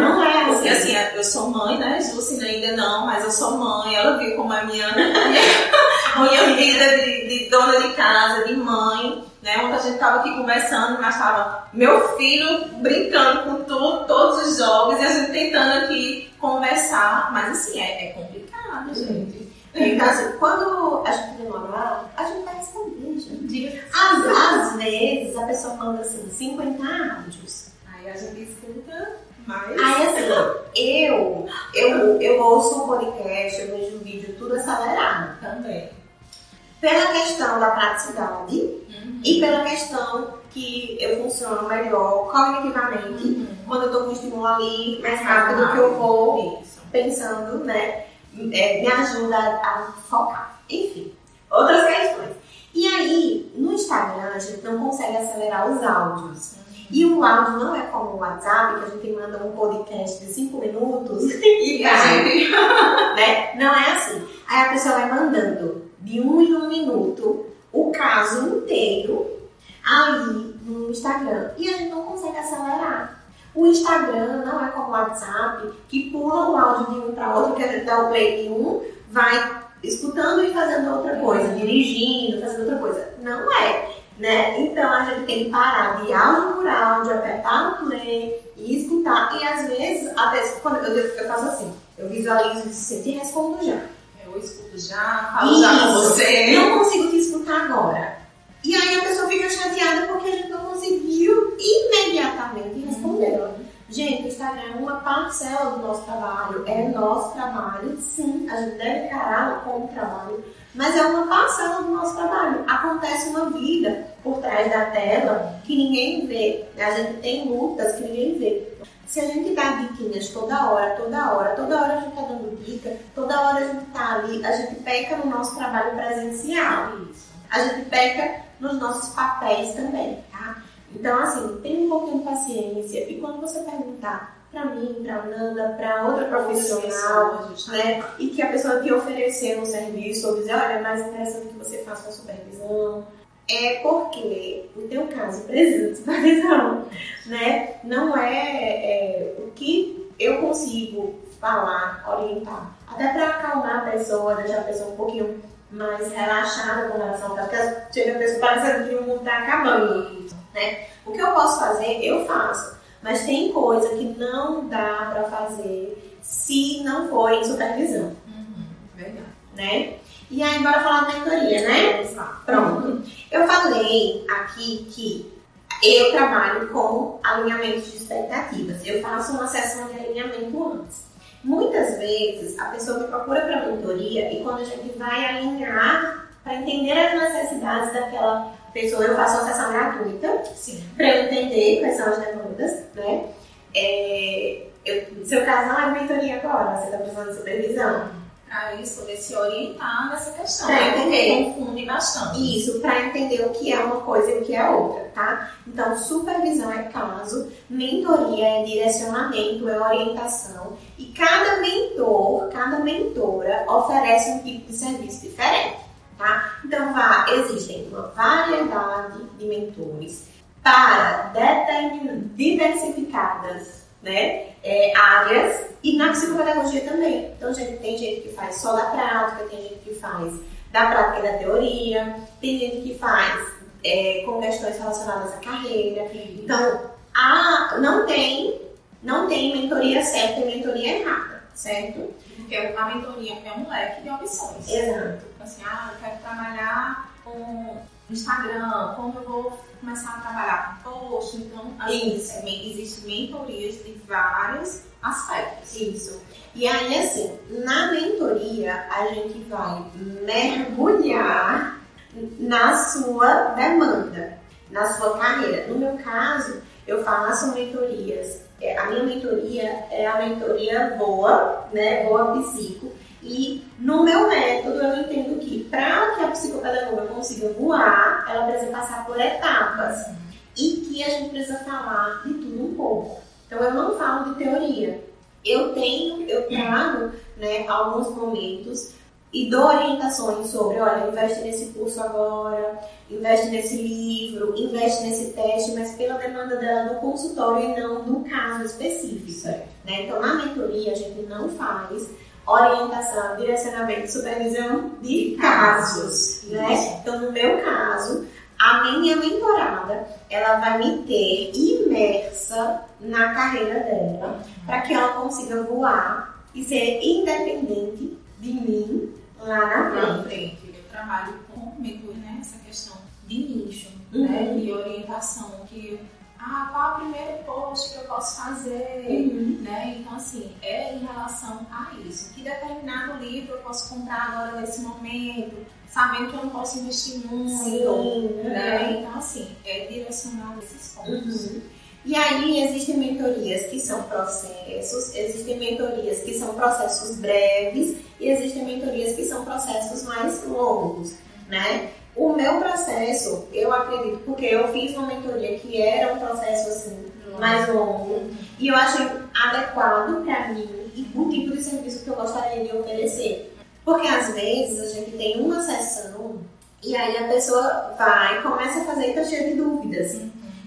Não é Porque assim, eu sou mãe, né? Juscina ainda não, mas eu sou mãe. Ela viu como a minha, minha vida de, de dona de casa, de mãe. Né? Ontem a gente estava aqui conversando, mas estava meu filho brincando com tudo, todos os jogos e a gente tentando aqui conversar. Mas assim, é, é complicado, gente. Então, assim, quando a gente demorar, a gente vai responder, gente. Às, às vezes a pessoa manda assim, 50 áudios. Aí a gente escuta, mas. Aí assim, eu, eu, eu ouço um podcast, eu vejo um vídeo tudo acelerado. Também. Pela questão da praticidade Uhum. e pela questão que eu funciono melhor cognitivamente, Uhum. quando eu tô com o estímulo ali mais rápido que eu vou Isso. pensando, né? É, me ajuda a focar. Enfim, outras questões. E aí, no Instagram, a gente não consegue acelerar os áudios. E o áudio não é como o WhatsApp, que a gente manda um podcast de 5 minutos e a gente. né? Não é assim. Aí a pessoa vai mandando de um em um minuto o caso inteiro ali no Instagram. E a gente não consegue acelerar. O Instagram não é como o WhatsApp, que pula o áudio de um para outro, que a gente dá o play em um, vai escutando e fazendo outra coisa, dirigindo, fazendo outra coisa. Não é. Né? Então a gente tem que parar de áudio por áudio, apertar no play e escutar. E às vezes, a pessoa, quando eu, eu faço assim, eu visualizo isso sempre e respondo já. Eu escuto já, falo já com Isso. você. Eu não consigo te escutar agora. E aí a pessoa fica chateada porque a gente não conseguiu imediatamente responder. Gente, o Instagram é uma parcela do nosso trabalho, é nosso trabalho, sim, a gente deve encará-lo como trabalho, mas é uma parcela do nosso trabalho. Acontece uma vida por trás da tela que ninguém vê, a gente tem lutas que ninguém vê. Se a gente dá diquinhas toda hora, toda hora, toda hora a gente tá dando dica, toda hora a gente tá ali, a gente peca no nosso trabalho presencial. Isso. A gente peca nos nossos papéis também, tá? Então, assim, tem um pouquinho de paciência. E quando você perguntar pra mim, pra Nanda, pra outra profissional, né? E que a pessoa te oferecer um serviço ou dizer, olha, é mais interessante que você faça uma supervisão. É porque o teu caso precisa de supervisão, né? Não é, é o que eu consigo falar, orientar. Até pra acalmar a pessoa, deixar a pessoa um pouquinho mais relaxada com relação caso. Porque chega a pessoa parecendo que o mundo tá acabando, né? O que eu posso fazer, eu faço. Mas tem coisa que não dá pra fazer se não for em supervisão, Uhum. Verdade. né? E aí, bora falar da mentoria, né? Pronto. Eu falei aqui que eu trabalho com alinhamento de expectativas. Eu faço uma sessão de alinhamento antes. Muitas vezes a pessoa me procura para mentoria e quando a gente vai alinhar para entender as necessidades daquela pessoa, eu faço uma sessão gratuita para eu entender quais são as demandas, né? É, eu, seu caso não é mentoria agora, você está precisando de supervisão. Pra isso, poder se orientar nessa questão. Pra entender. confunde bastante. Isso, para entender o que é uma coisa e o que é outra, tá? Então, supervisão é caso, mentoria é direcionamento, é orientação. E cada mentor, cada mentora oferece um tipo de serviço diferente, tá? Então, vá, existem uma variedade de mentores para diversificadas né, é, áreas e na psicopedagogia também. Então, gente, tem gente que faz só da prática, tem gente que faz da prática e da teoria, tem gente que faz é, com questões relacionadas à carreira. Então, a, não tem não tem mentoria certa e mentoria errada, certo? Porque a mentoria é um leque de opções. Exato. Assim, ah, eu quero trabalhar com Instagram, como eu vou começar a trabalhar com post. Então, assim, existem mentorias de vários aspectos. Isso. E aí, assim, na mentoria, a gente vai mergulhar na sua demanda. na sua carreira. No meu caso, eu faço mentorias. É, a minha mentoria é a mentoria boa, né? Boa psico. E no meu método eu entendo que para que a psicopedagoga consiga voar, ela precisa passar por etapas. E que a gente precisa falar de tudo um pouco. Então eu não falo de teoria. Eu tenho, eu trago né, alguns momentos e dou orientações sobre, olha, investe nesse curso agora, investe nesse livro, investe nesse teste, mas pela demanda dela do consultório e não do caso específico. Né? Então, na mentoria, a gente não faz orientação, direcionamento, supervisão de casos. Né? Então, no meu caso, a minha mentorada, ela vai me ter imersa na carreira dela, para que ela consiga voar e ser independente de mim lá na frente. Eu trabalho com mentor, né, essa questão de nicho, uhum. né, de orientação, que ah, qual é o primeiro post que eu posso fazer, uhum. né? Então, assim, é em relação a isso. Que determinado livro eu posso comprar agora nesse momento, sabendo que eu não posso investir muito, Sim, né? Então, assim, é direcionado esses pontos. Uhum. E aí existem mentorias que são processos, existem mentorias que são processos breves e existem mentorias que são processos mais longos, né? O meu processo, eu acredito, porque eu fiz uma mentoria que era um processo assim mais longo e eu achei adequado para mim e o tipo de serviço que eu gostaria de oferecer. Porque às vezes a gente tem uma sessão e aí a pessoa vai, começa a fazer e tá cheia de dúvidas.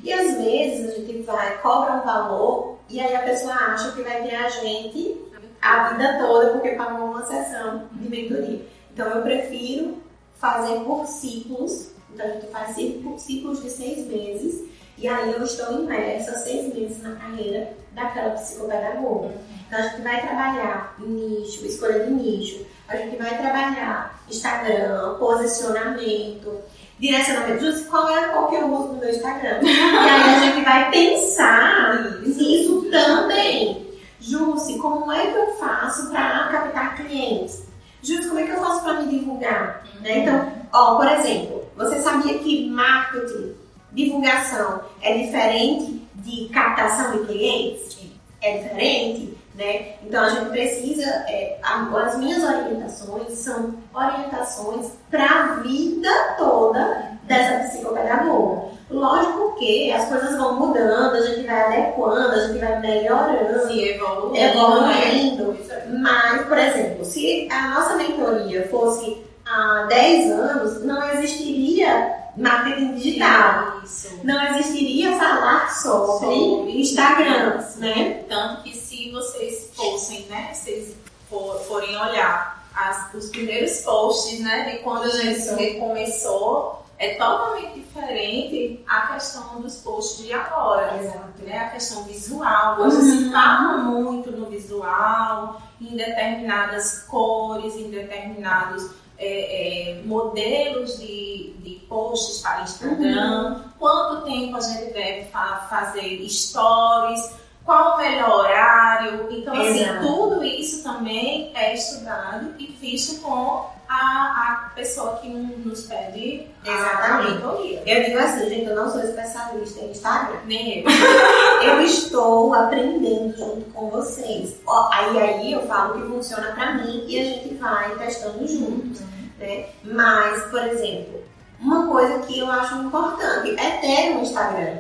E às vezes a gente vai, cobra um valor e aí a pessoa acha que vai ter a gente a vida toda porque pagou uma sessão de mentoria. Então eu prefiro fazer por ciclos. Então a gente faz ciclos de seis meses e aí eu estou imersa seis meses na carreira daquela psicopedagoga. Então a gente vai trabalhar nicho, escolha de nicho, a gente vai trabalhar Instagram, posicionamento, direcionamento. Justo qual é qual que eu uso no meu Instagram. e aí a gente vai pensar nisso também. Jussi, como é que eu faço para captar clientes? Jussi, como é que eu faço para me divulgar? Né? Então, ó, por exemplo, você sabia que marketing, divulgação é diferente de captação de clientes? É diferente? Né? Então a gente precisa, é, as minhas orientações são orientações para a vida toda dessa psicopedagoga. Lógico que as coisas vão mudando, a gente vai adequando, a gente vai melhorando, Sim, evoluindo, evoluindo. Mas, por exemplo, se a nossa mentoria fosse há 10 anos, não existiria marketing digital. Isso. Não existiria falar sobre, sobre Instagram, né? Tanto que se vocês fossem, né, vocês for, forem olhar as, os primeiros posts, né, de quando a gente começou, é totalmente diferente a questão dos posts de agora, Exato. né? A questão visual. Hoje uhum. se fala muito no visual, em determinadas cores, em determinados é, é, modelos de, de posts para Instagram, uhum. quanto tempo a gente deve fa fazer stories qual o melhor horário. Então, assim, Exato. assim, tudo isso também é estudado e visto com a, a pessoa que nos pede Exatamente. a Eu digo assim, gente, eu não sou especialista em Instagram. Nem eu. eu estou aprendendo junto com vocês. Aí, aí eu falo que funciona pra mim e a gente vai testando juntos. Uhum. Né? Mas, por exemplo, uma coisa que eu acho importante é ter um Instagram.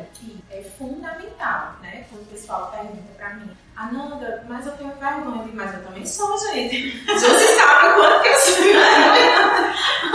É fundamental, né? Quando o pessoal pergunta pra mim, Ananda, mas eu tenho vergonha, mas eu também sou, gente. Você sabe quanto que eu sou.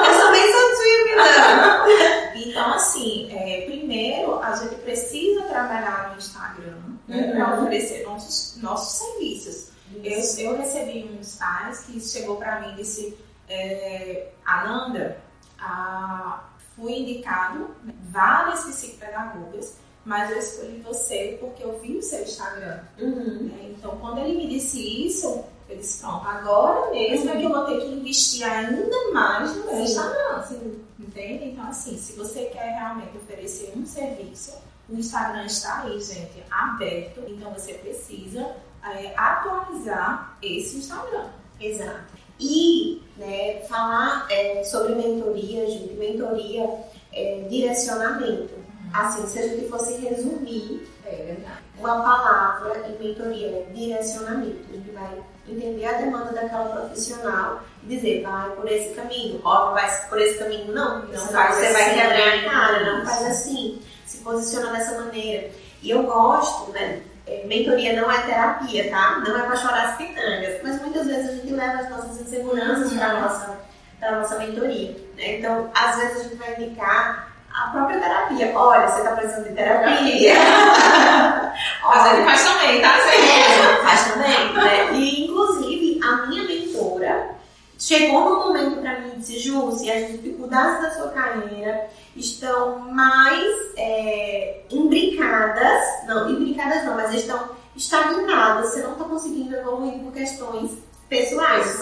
eu também sou tímida. então, assim, é, primeiro a gente precisa trabalhar no Instagram né, uhum. para oferecer nossos, nossos serviços. Eu, eu recebi uns pais que chegou para mim e disse, é, Ananda, a, fui indicado várias psicopedagogas, mas eu escolhi você porque eu vi o seu Instagram. Uhum. É, então, quando ele me disse isso, eu disse, pronto, agora mesmo uhum. é que eu vou ter que investir ainda mais no meu Instagram. Sim. Entende? Então, assim, se você quer realmente oferecer um serviço, o Instagram está aí, gente, aberto. Então, você precisa é, atualizar esse Instagram. Exato. E né, falar é, sobre mentoria, gente, mentoria é direcionamento. Assim, se a gente fosse resumir É uma palavra em mentoria, é direcionamento. A gente vai entender a demanda daquela profissional e dizer, vai por esse caminho, ó, vai por esse caminho, não. Não Senão faz você vai assim, quebrar a cara, não faz assim. Se posiciona dessa maneira. E eu gosto, né? é, Mentoria não é terapia, tá? Não é pra chorar as pitangas. Mas muitas vezes a gente leva as nossas inseguranças Uhum. pra nossa, pra nossa mentoria. né? Então, às vezes a gente vai indicar a própria terapia. Olha, você tá precisando de terapia. Mas ele faz também, tá? É, faz também, né? E inclusive a minha mentora chegou no momento para mim e disse, Ju, se as dificuldades da sua carreira estão mais é, imbricadas, não, imbricadas não, mas estão estagnadas, você não está conseguindo evoluir por questões pessoais,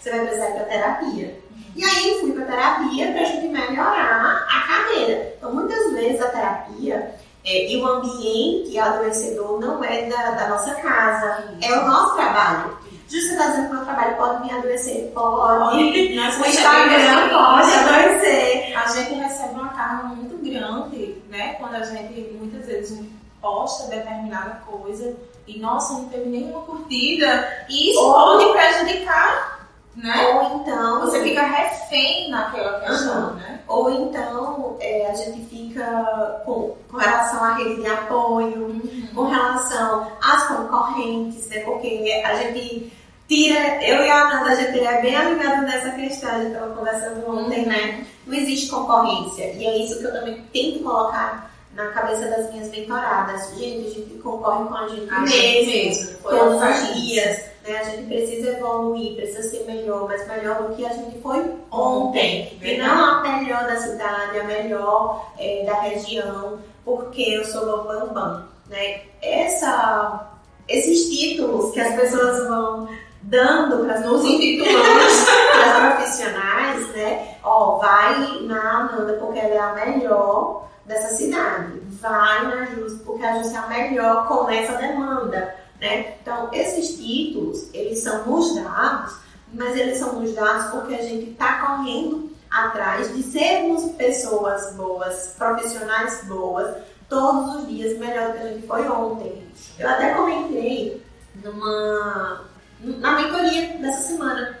você vai precisar ir para terapia. E aí fui para terapia para a gente melhorar a carreira. Então muitas vezes a terapia é, e o ambiente adoecedor não é da, da nossa casa, é o nosso trabalho. Justo você está dizendo que o meu trabalho pode me adoecer? Pode. O Instagram pode adoecer. A gente recebe uma carga muito grande, né? Quando a gente muitas vezes posta determinada coisa e nossa, não teve nenhuma curtida. E isso pode prejudicar, né? Ou então, Você fica refém naquela questão, Aham. né? ou então é, a gente fica com, com relação à rede de apoio, com relação às concorrentes, né? Porque a gente tira, eu e a Ananda, a gente é bem alinhado nessa questão, a gente estava conversando ontem, Uhum. né? Não existe concorrência. E é isso que eu também tento colocar na cabeça das minhas mentoradas. Gente, a gente concorre com a gente A mesmo. gente mesmo. Todos os dias. Né? A gente precisa evoluir, precisa ser melhor, mas melhor do que a gente foi ontem. E não a melhor da cidade, a melhor eh, da região, porque eu sou o Bambam. Né? Essa, esses títulos que as pessoas vão dando para Nos as intitulamos. profissionais, né? Ó, vai na Ananda porque ela é a melhor dessa cidade. Vai na Jus porque a Jus é a melhor com essa demanda, né? Então, esses títulos, eles são nos dados, mas eles são nos dados porque a gente está correndo atrás de sermos pessoas boas, profissionais boas, todos os dias melhor do que a gente foi ontem. Eu até comentei numa na mentoria dessa semana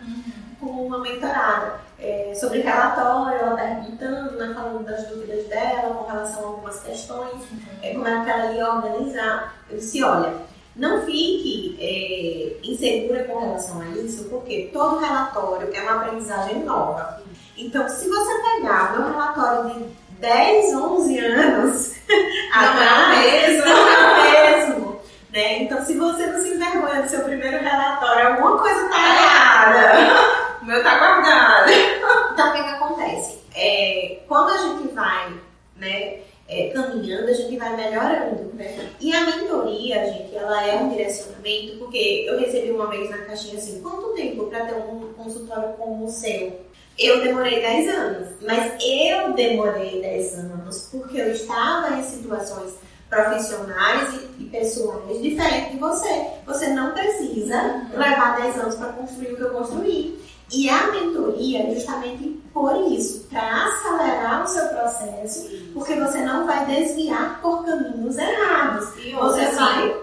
com uma mentorada é, sobre relatório, ela perguntando, né, falando das dúvidas dela com relação a algumas questões, é, como é que ela ia organizar. Eu disse, olha, não fique é, insegura com relação a isso, porque todo relatório é uma aprendizagem nova. Então, se você pegar meu relatório de 10, 11 anos é atrás, mesmo. não é o mesmo. Né? Então, se você não se envergonha do seu primeiro relatório, alguma coisa está errada. O meu tá guardado. Então, o que, que acontece? É, quando a gente vai né, é, caminhando, a gente vai melhorando. Né? E a mentoria, gente, ela é um direcionamento, porque eu recebi uma vez na caixinha assim, quanto tempo para ter um consultório como o seu? Eu demorei 10 anos, mas eu demorei 10 anos porque eu estava em situações profissionais e, e pessoais diferentes de você. Você não precisa levar 10 anos para construir o que eu construí. E a mentoria é justamente por isso, para acelerar o seu processo, porque você não vai desviar por caminhos errados. E Você vai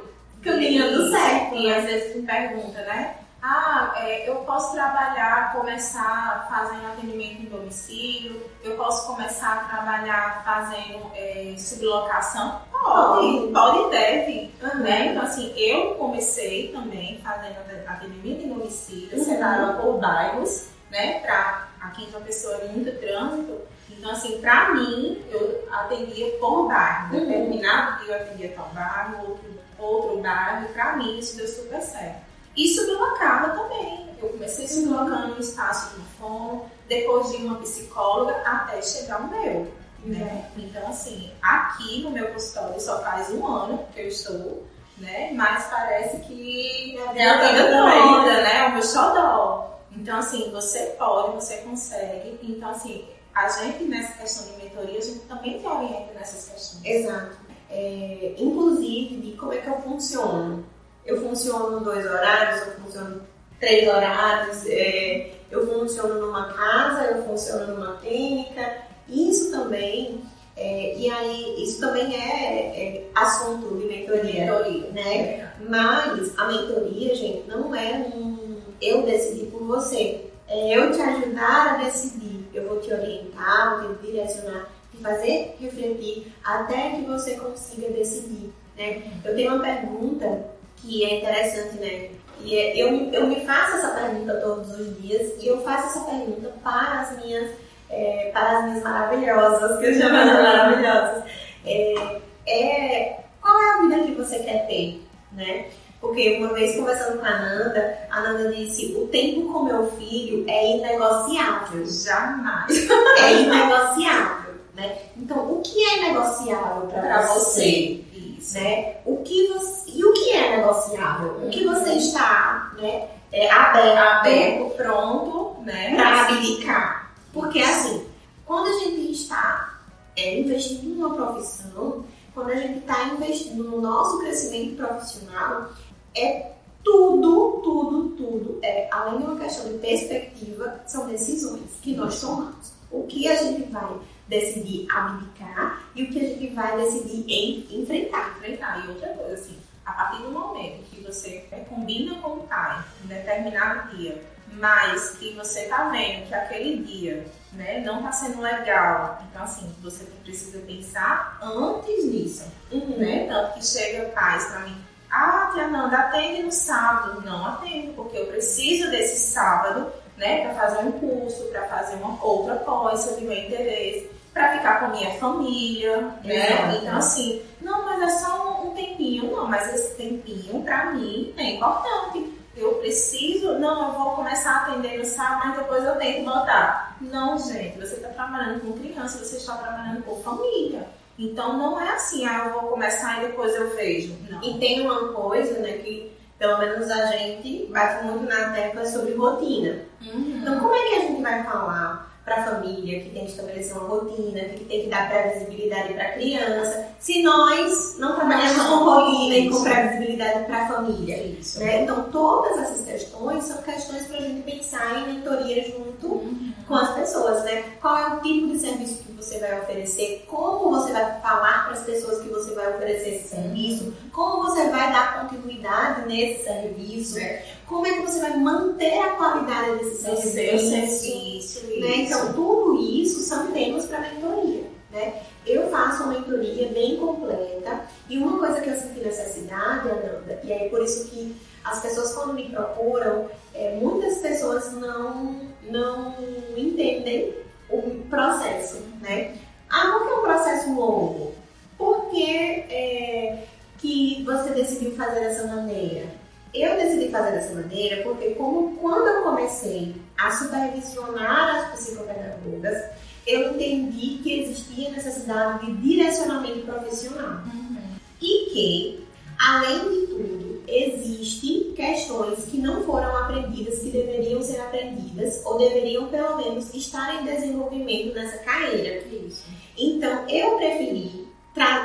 caminhando certo. E às vezes me pergunta, né? Ah, é, eu posso trabalhar, começar fazendo atendimento em domicílio, eu posso começar a trabalhar fazendo é, sublocação? Pode, pode e deve. Né? Então, assim, eu comecei também fazendo atendimento em domicílio, Uhum. separado por bairros, né? Pra aqui em uma pessoa é muito trânsito. Então, assim, pra mim, eu atendia por bairro. Uhum. Determinado dia eu atendia tal bairro, outro, outro bairro. E pra mim, isso deu super certo. E sublocava também. Eu comecei sublocando no espaço do fono, depois de uma psicóloga, até chegar o meu. Né? Então, assim, aqui no meu consultório só faz um ano que eu estou, né? Mas parece que é a vida toda, né? É o meu xodó. Então, assim, você pode, você consegue. Então, assim, a gente nessa questão de mentoria, a gente também te orienta nessas questões. Exato. É, inclusive, de como é que eu funciono. Eu funciono dois horários, eu funciono três horários, é, eu funciono numa casa, eu funciono numa clínica. Isso também É, e aí, isso também é, é assunto de mentoria, mentoria, né? Mas a mentoria, gente, não é um eu decidir por você. É eu te ajudar a decidir. Eu vou te orientar, vou te direcionar, te fazer refletir até que você consiga decidir. Né? Eu tenho uma pergunta que é interessante, né? E é, eu, eu me faço essa pergunta todos os dias e eu faço essa pergunta para as minhas, é, para as minhas maravilhosas, que eu chamo de maravilhosas. É, é, qual é a vida que você quer ter, né? Porque uma vez conversando com a Nanda, a Nanda disse: o tempo com meu filho é inegociável. Jamais. É inegociável. Né? Então, o que é negociável para você? Isso. Né? O que você, e o que é negociável? O que você está né, é, aberto, aberto, pronto né, para abdicar? Porque assim, quando a gente está é, investindo numa profissão, quando a gente está investindo no nosso crescimento profissional, é tudo, tudo, tudo. É, além de uma questão de perspectiva, são decisões que nós tomamos. O que a gente vai decidir abdicar e o que a gente vai decidir em enfrentar. Enfrentar. E outra coisa, assim, a partir do momento que você combina com o pai em determinado dia, mas que você tá vendo que aquele dia né, não tá sendo legal, então assim, você precisa pensar antes nisso, uhum. né? Tanto que chega pais para mim, ah, tia Nanda, atende no sábado. Não atendo, porque eu preciso desse sábado, né, para fazer um curso, para fazer uma outra coisa de meu interesse, para ficar com a minha família, né? Então, assim, não, mas é só um tempinho. Não, mas esse tempinho, para mim, é importante. Eu preciso, não, eu vou começar a atender no sábado, mas depois eu tenho que voltar. Não, gente, você está trabalhando com criança, você está trabalhando com família. Então não é assim, ah, eu vou começar e depois eu vejo. Não. E tem uma coisa, né, que pelo menos a gente bate muito na tecla sobre rotina. Uhum. Então como é que a gente vai falar para a família que tem que estabelecer uma rotina, que tem que dar previsibilidade para a criança, se nós não trabalhamos com rotina e com previsibilidade para a família? Isso. Né? Então todas essas questões são questões para a gente pensar em mentoria junto uhum. com as pessoas, né? Qual é o tipo de serviço que você vai oferecer, como você vai falar para as pessoas que você vai oferecer esse serviço, como você vai dar continuidade nesse serviço, é. Como é que você vai manter a qualidade desse serviço. serviço né? Então, tudo isso são temas para mentoria. Né? Eu faço uma mentoria bem completa e uma coisa que eu senti necessidade, Ananda, e é por isso que as pessoas quando me procuram, é, muitas pessoas não, não entendem o processo, né? Ah, por que é um processo longo? Por que, é, que você decidiu fazer dessa maneira? Eu decidi fazer dessa maneira porque como quando eu comecei a supervisionar as psicopedagogas, eu entendi que existia necessidade de direcionamento profissional. Uhum. E que, além de tudo, existem questões que não foram aprendidas, que deveriam ser aprendidas, ou deveriam pelo menos estar em desenvolvimento nessa carreira. Isso. Então, eu preferi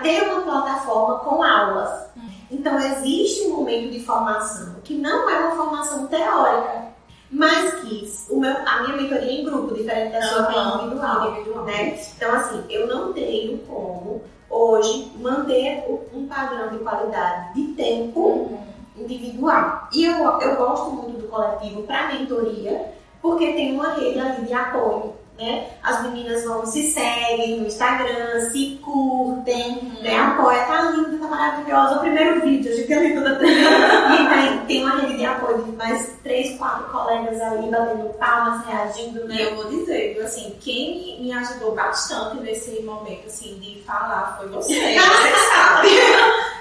ter uma plataforma com aulas. Então, existe um momento de formação que não é uma formação teórica, mas que o meu, a minha mentoria é em grupo, diferente da sua uhum. individual, individual. Né? Então, assim, eu não tenho como hoje manter um padrão de qualidade de tempo uhum individual. E eu, eu gosto muito do coletivo para mentoria, porque tem uma rede ali de apoio. Né? As meninas vão se seguem no Instagram, se curtem, uhum. né? apoia, tá linda, tá maravilhosa. O primeiro vídeo, a gente é toda E tem, tem uma rede de apoio de mais três, quatro colegas ali batendo palmas, reagindo, né? E eu vou dizer, assim, quem me ajudou bastante nesse momento assim, de falar foi você, você sabe.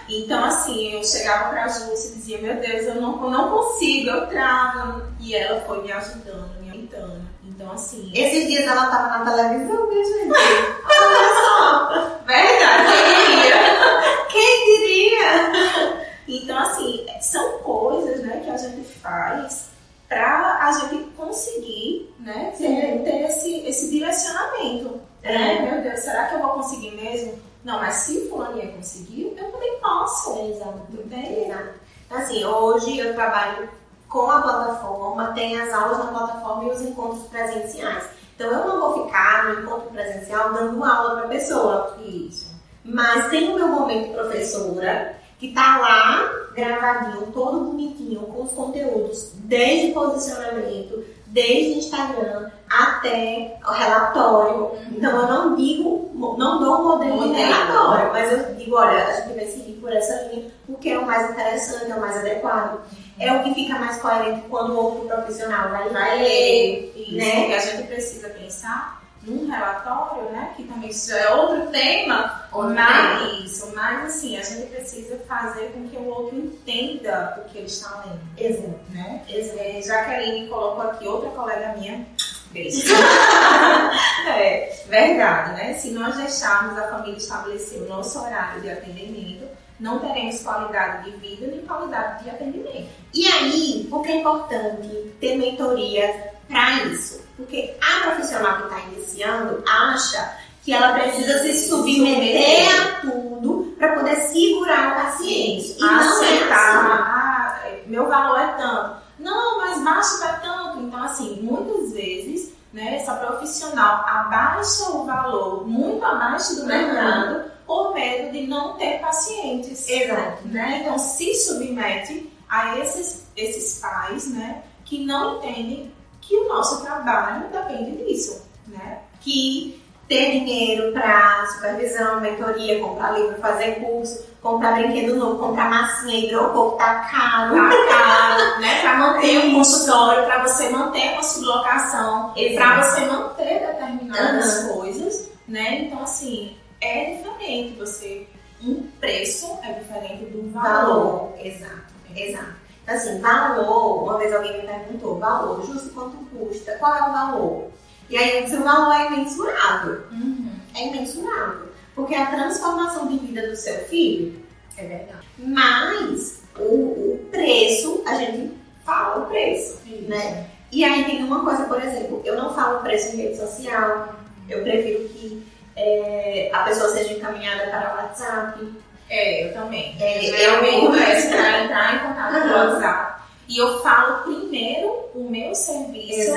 Então, assim, eu chegava pra Júcia e dizia, meu Deus, eu não, eu não consigo, eu travo. E ela foi me ajudando, me orientando. Então, assim. Esses dias ela tava na televisão, né, gente? Olha só! Verdade, quem diria? quem diria? Então, assim, são coisas né, que a gente faz para a gente conseguir né, ter, ter esse, esse direcionamento. É. Né? Meu Deus, será que eu vou conseguir mesmo? Não, mas se fulaninha conseguiu, eu também posso. Exato. Entende? Exato. Assim, hoje eu trabalho com a plataforma, tem as aulas na plataforma e os encontros presenciais. Então eu não vou ficar no encontro presencial dando uma aula para a pessoa. Isso. Mas tem o meu momento professora, que tá lá gravadinho, todo bonitinho, com os conteúdos, desde posicionamento, desde Instagram até o relatório. Uhum. Então eu não digo, não dou um modelo de relatório, mas eu digo, olha, a gente vai seguir por essa linha, porque é o mais interessante, é o mais adequado. É o que fica mais coerente quando o outro profissional vai Vai ler. ler. Isso. né? Porque a gente precisa pensar num relatório, né? Que também isso é outro tema. Outro mas, isso, mas assim, a gente precisa fazer com que o outro entenda o que ele está lendo. Exato. Né? Exato. É, Jaqueline colocou aqui outra colega minha. Beijo. é, verdade, né? Se nós deixarmos a família estabelecer o nosso horário de atendimento, não teremos qualidade de vida nem qualidade de atendimento. E aí, por que é importante ter mentoria para isso? Porque a profissional que está iniciando acha que ela precisa se submeter a tudo para poder segurar o paciente. E não é aceitar, assim. ah, meu valor é tanto. Não, mas baixo é tanto. Então, assim, muitas vezes, né, essa profissional abaixa o valor muito abaixo do mercado por medo de não ter pacientes. Exato. Né? Então, se submete a esses, esses pais, né, que não entendem que o nosso trabalho depende disso, né? Que ter dinheiro para supervisão, mentoria, comprar livro, fazer curso, comprar brinquedo novo, comprar massinha, hidrococo, tá caro. Tá caro, né? Para manter um consultório, para você manter uma sublocação, para você manter determinadas Uhum. coisas, né? Então, assim, é diferente. Você, um preço é diferente do valor. Valor. Exato, exato. Então, Assim, valor, uma vez alguém me perguntou, valor, justo quanto custa? Qual é o valor? E aí eu disse, o valor é imensurável. Uhum. É imensurável. Porque a transformação de vida do seu filho É verdade. Mas o, o preço, a gente fala o preço, né? E aí tem uma coisa, por exemplo, eu não falo preço em rede social, eu prefiro que é, a pessoa seja encaminhada para o WhatsApp. É, eu também. É, eu- peço para entrar em contato com o Aham. WhatsApp. E eu falo primeiro o meu serviço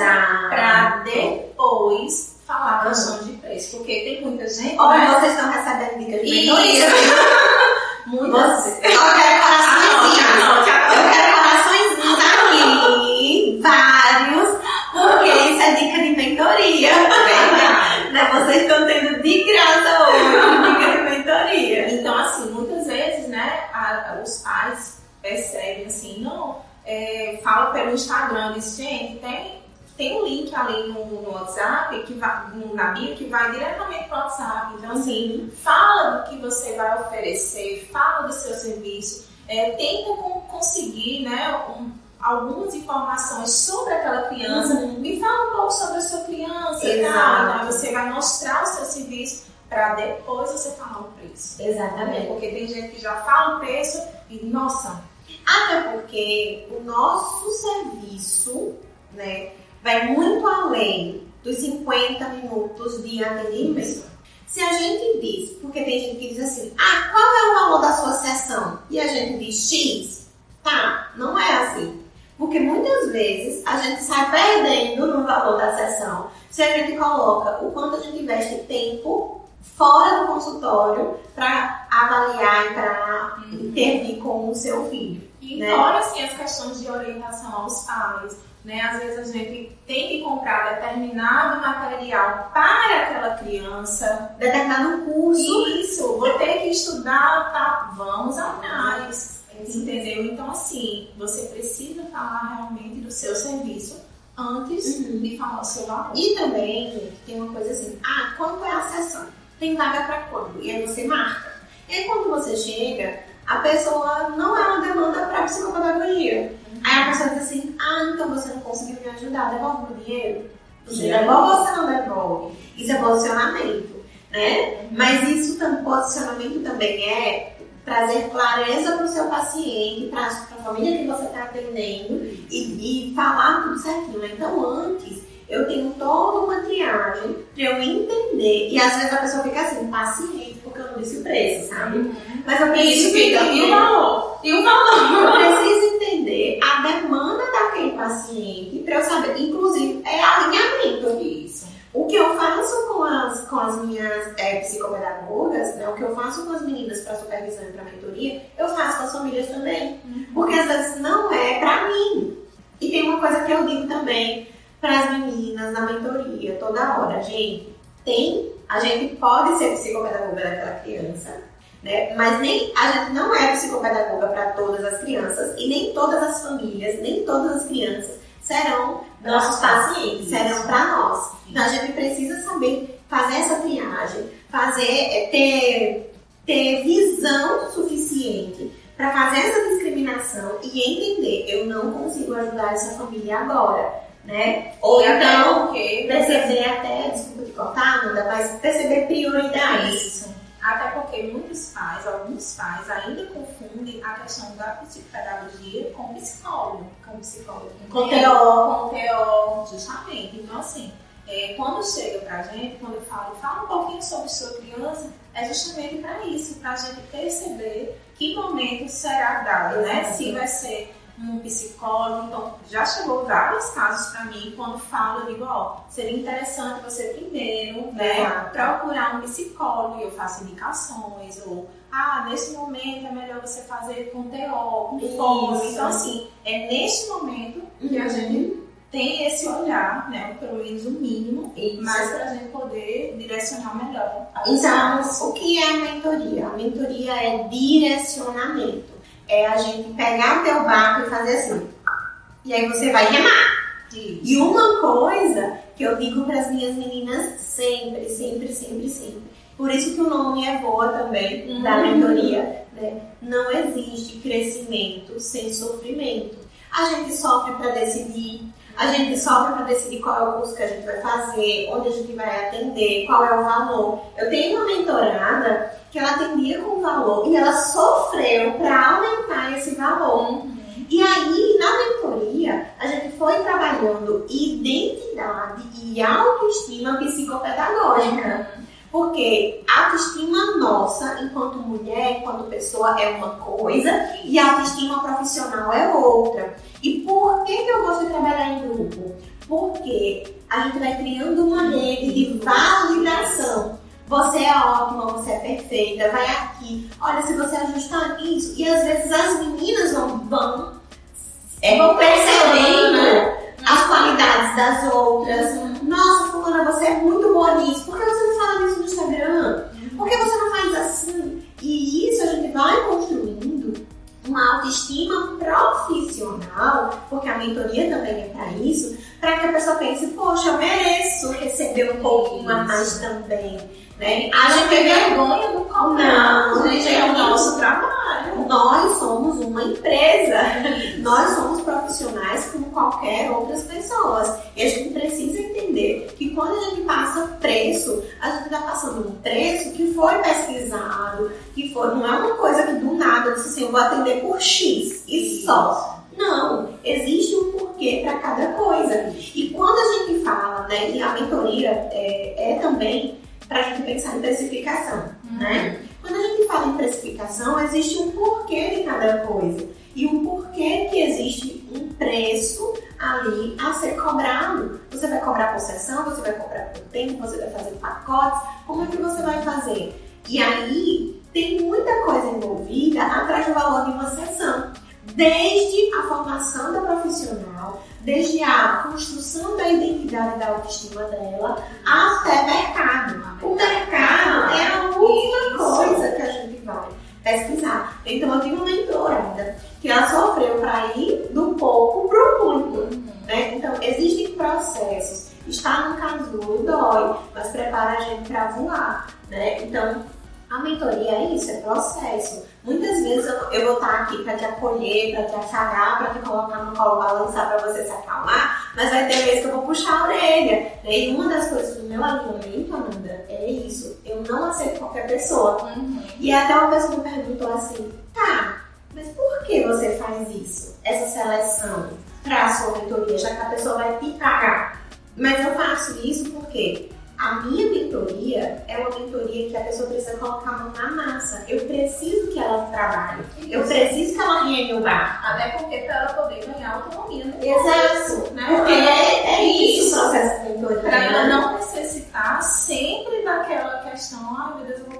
para depois falar a questão de preço. Porque tem muita gente. Olha, né? vocês estão recebendo dicas de mentoria. Muitas Você, eu quero coraçõezinhos. Anote, anote, Eu quero coraçõezinhos aqui, vários, porque isso é dica de mentoria. Verdade. Né? Vocês estão tendo de graça hoje de mentoria. Então, assim, muitas vezes, né, a- a- os pais percebem assim, não, é, fala pelo Instagram, diz, gente, tem, tem um link ali no, no WhatsApp, que vai, no, na bio, que vai diretamente pro WhatsApp. Então, assim, fala do que você vai oferecer, fala do seu serviço, é, tenta con- conseguir, né, um- algumas informações sobre aquela criança, me fala um pouco sobre a sua criança, Exato. tá? Aí você vai mostrar o seu serviço para depois você falar o preço. Exatamente. Porque tem gente que já fala o preço e, nossa, Até porque o nosso serviço né, vai muito além dos 50 minutos de atendimento. Se a gente diz, porque tem gente que diz assim, ah, qual é o valor da sua sessão? E a gente diz X, tá, não é assim. Porque muitas vezes a gente sai perdendo no valor da sessão se a gente coloca o quanto a gente investe tempo fora do consultório para avaliar e para intervir com o seu filho. E Né? fora assim, as questões de orientação aos pais, né? Às vezes a gente tem que comprar determinado material para aquela criança. Determinado curso. Isso, vou ter que estudar, tá? Vamos atrás. Entendeu? Então, assim, você precisa falar realmente do seu serviço antes Uhum. de falar o seu valor. E também, gente, tem uma coisa assim, ah, quanto é a sessão? Tem vaga para quando? E aí você marca. E aí quando você chega, a pessoa não é uma demanda para psicopedagogia. Aí a pessoa diz assim, ah, então você não conseguiu me ajudar, devolve o dinheiro. Você Sim. devolve ou você não devolve? Isso é posicionamento, né? Mas isso, posicionamento também é trazer clareza para o seu paciente, para a família que você está atendendo e, e falar tudo certinho. Então, antes, eu tenho toda uma triagem para eu entender. E às vezes a pessoa fica assim, paciente, porque eu não disse o preço, sabe? Mas eu preciso. E o entender. valor? E o valor? Eu preciso entender a demanda daquele paciente para eu saber. Inclusive, é alinhamento. Isso. O que eu faço com as, com as minhas é, psicopedagogas, né, o que eu faço com as meninas para supervisão e para mentoria, eu faço com as famílias também. Uhum. Porque às vezes não é para mim. E tem uma coisa que eu digo também para as meninas na mentoria, toda hora, gente, tem, a gente pode ser psicopedagoga daquela criança, né? Mas nem a gente não é psicopedagoga para todas as crianças e nem todas as famílias, nem todas as crianças serão nossos pacientes, serão para nós. Então a gente precisa saber fazer essa triagem, fazer é, ter ter visão suficiente para fazer essa discriminação e entender, eu não consigo ajudar essa família agora, né? Ou então perceber até, desculpa te cortar, Nanda, mas perceber prioridades. Isso. Até porque muitos pais, alguns pais, ainda confundem a questão da psicopedagogia com psicólogo. Com psicólogo. Com TO. Com TO, justamente. Então, assim, é, quando chega pra gente, quando eu falo, fala um pouquinho sobre sua criança, é justamente para isso, para a gente perceber que momento será dado, né? Se vai ser um psicólogo. Então, já chegou vários casos para mim quando falo, eu digo, ó, seria interessante você primeiro, né, procurar um psicólogo e eu faço indicações, ou, ah, nesse momento é melhor você fazer com TO, com fome. Então, assim, é neste momento que a uhum. gente tem esse olhar, né, pelo menos o mínimo, Isso. mas para a gente poder direcionar melhor. Então, o que é a mentoria? A mentoria é direcionamento é a gente pegar o teu barco e fazer assim. E aí você vai remar. Isso. E uma coisa que eu digo para as minhas meninas sempre, sempre, sempre, sempre. Por isso que o nome é boa também, uhum. da mentoria. Né? Não existe crescimento sem sofrimento. A gente sofre para decidir, a gente sofre para decidir qual é o curso que a gente vai fazer, onde a gente vai atender, qual é o valor. Eu tenho uma mentorada que ela atendia com valor e ela sofreu para aumentar esse valor. E aí, na mentoria, a gente foi trabalhando identidade e autoestima psicopedagógica. Uhum. Porque a autoestima nossa, enquanto mulher, enquanto pessoa, é uma coisa e a autoestima profissional é outra. E por que, que eu gosto de trabalhar em grupo? Porque a gente vai criando uma rede de validação. Você é ótima, você é perfeita, vai aqui. Olha, se você ajustar isso. E às vezes as meninas vão, vão, é, vão percebendo né? as qualidades das outras. Nossa, fulana, você é muito boa nisso. Por que você não fala nisso no Instagram? Por que você não faz assim? E isso a gente vai construindo uma autoestima profissional, porque a mentoria também é para isso, para que a pessoa pense, poxa, eu mereço receber um pouquinho a mais também. Né? A gente tem vergonha do cobrar. Não, gente, é o nosso trabalho. Nós somos uma empresa. Nós somos profissionais como qualquer outras pessoas. E a gente precisa entender que quando a gente passa preço, a gente está passando um preço que foi pesquisado, que foi, não é uma coisa que do nada eu disse assim, eu vou atender por X e só. Não, existe um porquê para cada coisa. E quando a gente fala, né, e a mentoria é, é também para a gente pensar em precificação, uhum. né? Quando a gente fala em precificação, existe um porquê de cada coisa e um porquê que existe um preço ali a ser cobrado. Você vai cobrar por sessão, você vai cobrar por tempo, você vai fazer pacotes, como é que você vai fazer? E aí tem muita coisa envolvida atrás do valor de uma sessão. Desde a formação da profissional, desde a construção da identidade e da autoestima dela até mercado. O mercado é a última coisa que a gente vai pesquisar. Então eu tive uma mentora ainda que ela sofreu para ir do pouco para o muito. Né? Então existem processos. Estar no casulo dói, mas prepara a gente para voar. Né? Então a mentoria é isso, é processo. Muitas vezes eu, eu vou estar aqui para te acolher, para te afagar, para te colocar no colo, balançar para você se acalmar, mas vai ter vezes que eu vou puxar a orelha. Né? E uma das coisas do meu alinhamento, Amanda, é isso. Eu não aceito qualquer pessoa. Uhum. E até uma pessoa me perguntou assim, tá, mas por que você faz isso? Essa seleção para a sua mentoria, já que a pessoa vai te pagar. Mas eu faço isso porque a minha mentoria é uma mentoria que a pessoa precisa colocar a mão na massa. Eu preciso que ela trabalhe. Eu preciso que ela ganhe o bar. Até porque para ela poder ganhar autonomia no Exato. Né? Porque é, é isso o processo de mentoria. Para ela não necessitar sempre daquela questão, ai meu Deus, eu vou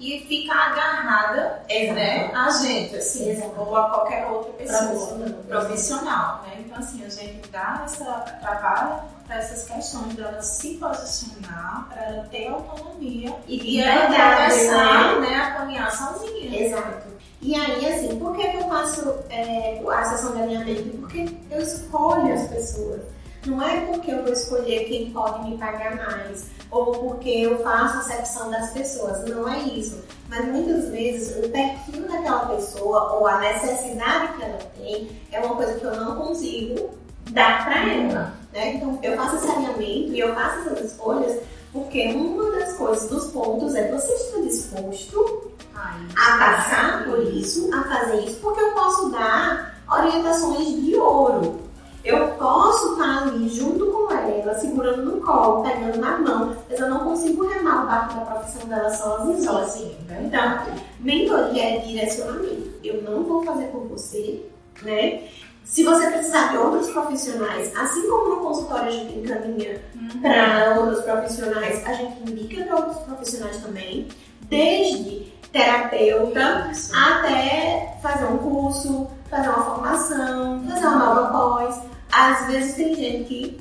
e fica agarrada né, a gente, assim, Exato. ou a qualquer outra pessoa Profissional. profissional, né? Então, assim, a gente dá essa, trabalha para essas questões dela se posicionar, para ela ter autonomia E e ela começar né, a caminhar sozinha. Exato. E aí, assim, por que, que eu faço é, a sessão de alinhamento? Porque eu escolho as pessoas. Não é porque eu vou escolher quem pode me pagar mais, ou porque eu faço acepção das pessoas. Não é isso. Mas muitas vezes o perfil daquela pessoa, ou a necessidade que ela tem, é uma coisa que eu não consigo dar para ela. Né? Então, eu faço esse alinhamento e eu faço essas escolhas porque uma das coisas, dos pontos é você está disposto Ai, a passar por isso, a fazer isso, porque eu posso dar orientações de ouro. Eu posso estar ali junto com ela, segurando no colo, pegando na mão, mas eu não consigo remar o barco da profissão dela sozinha. sozinha. Então, mentoria é direcionamento. Eu não vou fazer por você, né? Se você precisar de outros profissionais, assim como no consultório a gente encaminha para outros profissionais, a gente indica para outros profissionais também, desde terapeuta Isso. até fazer um curso, fazer uma formação, fazer uma nova pós. Às vezes tem gente que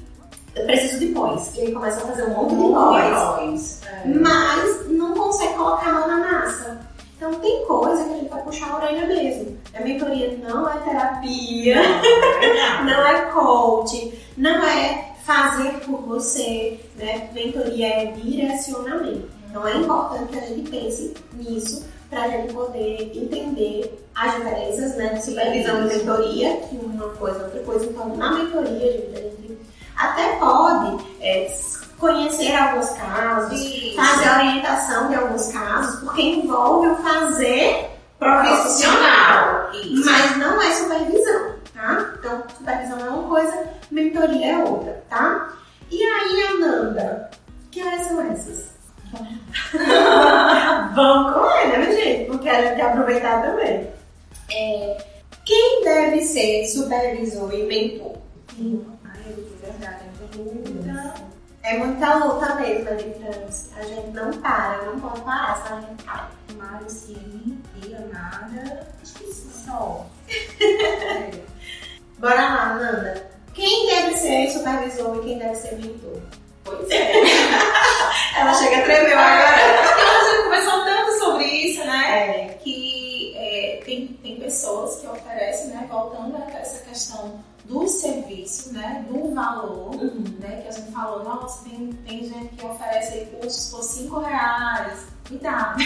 eu preciso de pós, e aí começa a fazer um monte de pós, Pós. É. mas não consegue colocar a mão na massa. Então tem coisa que a gente vai puxar a orelha mesmo. A mentoria não é terapia, não é coach, não é fazer por você, né? Mentoria é direcionamento. Então é importante que a gente pense nisso para a gente poder entender as diferenças, né? De supervisão e mentoria, que uma coisa é outra coisa. Então na mentoria, gente, a gente até pode é, conhecer alguns casos, Isso. fazer a orientação de alguns casos, porque envolve o fazer profissional, Isso. mas não é supervisão, tá? Então, supervisão é uma coisa, mentoria é outra, tá? E aí, Ananda, que horas são essas? Vamos correr, né, gente? Porque a gente quer aproveitar também. É, quem deve ser supervisor e mentor? Ai, é verdade, é muita luta. É muita luta mesmo, Adrianos. A gente não para, não pode parar, senão a gente cai. Mário. Acho que só. Bora lá, Nanda. Quem deve ser supervisor e quem deve ser mentor? Pois é. Ela chega a tremer agora. Porque a gente conversou tanto sobre isso, né? É. Que é, tem, tem pessoas que oferecem, né? Voltando a essa questão do serviço, né? Do valor, né? Que a gente falou, nossa, tem, tem gente que oferece cursos por 5 reais. Cuidado.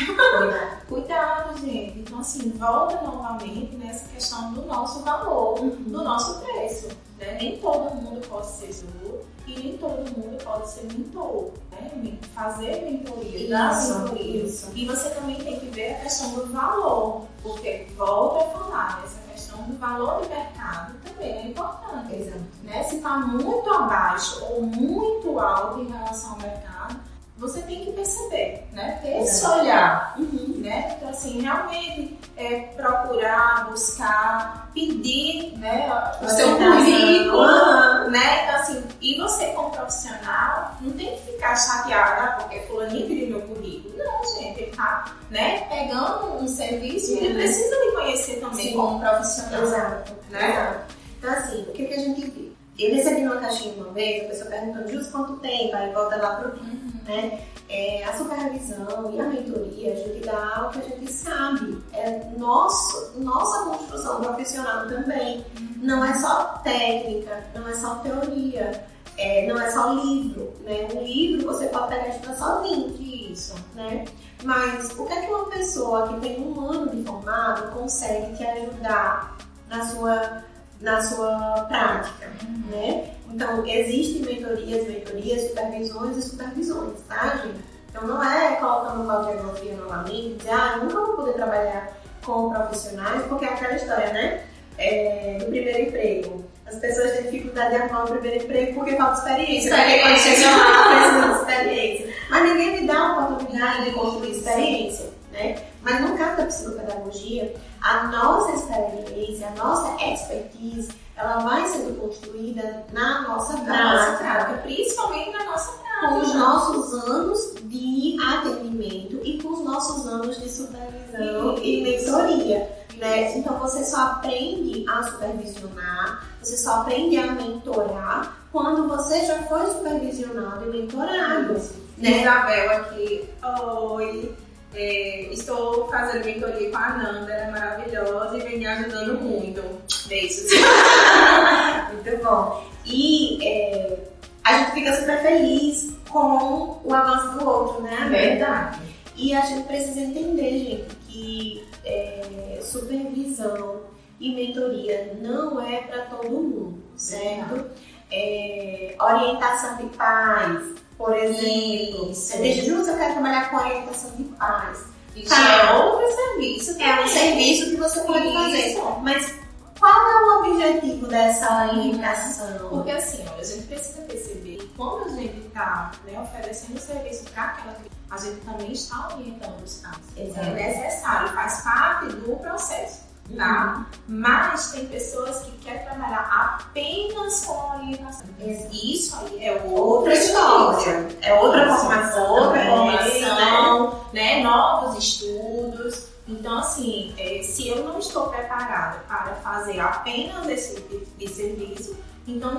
Cuidado, gente. Então, assim, volta novamente nessa questão do nosso valor, do nosso preço. Né? Nem todo mundo pode ser guru e nem todo mundo pode ser mentor. Né? Fazer mentoria, dar Isso, mentoria. isso. E você também tem que ver a questão do valor, porque volta a falar, essa questão do valor do mercado também é importante Exato. né? Se está muito abaixo ou muito alto em relação ao mercado, você tem que perceber, né? Ter esse olhar, Uhum. né? Então, assim, realmente é, procurar, buscar, pedir, né? O seu currículo, né? Então, assim, e você como profissional não tem que ficar chateada porque fulaninho pediu meu currículo. Não, gente, ele tá, né? Pegando um serviço e ele Uhum. precisa me conhecer também Sim. como profissional. Exato. Né? Exato. Então, assim, o que, que a gente viu? Eu recebi uma caixinha uma vez, a pessoa perguntando justo quanto tempo, aí volta lá pro Uhum. Né? É, a supervisão e a mentoria, a gente dá algo que a gente sabe. É nosso, nossa construção profissional também. Não é só técnica, não é só teoria, é, não é só livro. Né? Um livro você pode pegar e estudar sozinho. Isso. Né? Mas o que é que uma pessoa que tem um ano de formado consegue te ajudar na sua, na sua prática? né? Então, existem mentorias, mentorias, supervisões e supervisões, tá, gente? Então, não é colocando uma diagnóstica novamente e dizer, ah, nunca vou poder trabalhar com profissionais, porque é aquela história, né? É, do primeiro emprego. As pessoas têm dificuldade de arrumar o primeiro emprego porque falta experiência. Porque quando chega lá, precisa de experiência. Mas ninguém me dá a oportunidade de construir experiência, né? Mas no caso da psicopedagogia, a nossa experiência, a nossa expertise, ela vai sendo construída na nossa prática, prática, principalmente na nossa com os prática. nossos anos de atendimento e com os nossos anos de supervisão e mentoria. Né? Então você só aprende a supervisionar, você só aprende a mentorar quando você já foi supervisionado e mentorado. Né? Isabel aqui, oi. É, estou fazendo mentoria com a Nanda, ela é maravilhosa e vem me ajudando muito. Beijos. muito bom. E é, a gente fica super feliz com o avanço do outro, né? Verdade. E a gente precisa entender, gente, que é, supervisão e mentoria não é para todo mundo, certo? É, orientação de pais, por exemplo. Você deixa justo, eu quero trabalhar com orientação de pais. Isso tá. é outro serviço. É um serviço que você pode Isso. fazer. Mas qual é o objetivo dessa orientação? Porque assim, a gente precisa perceber que quando a gente está né, oferecendo serviço para aquela criança, a gente também está orientando os pais. É necessário, faz parte do processo tá? Mas tem pessoas que querem trabalhar apenas com orientação. Isso aí é outra história. É outra formação, outra formação, né? Novos estudos. Então, assim, é, se eu não estou preparada para fazer apenas esse de serviço, então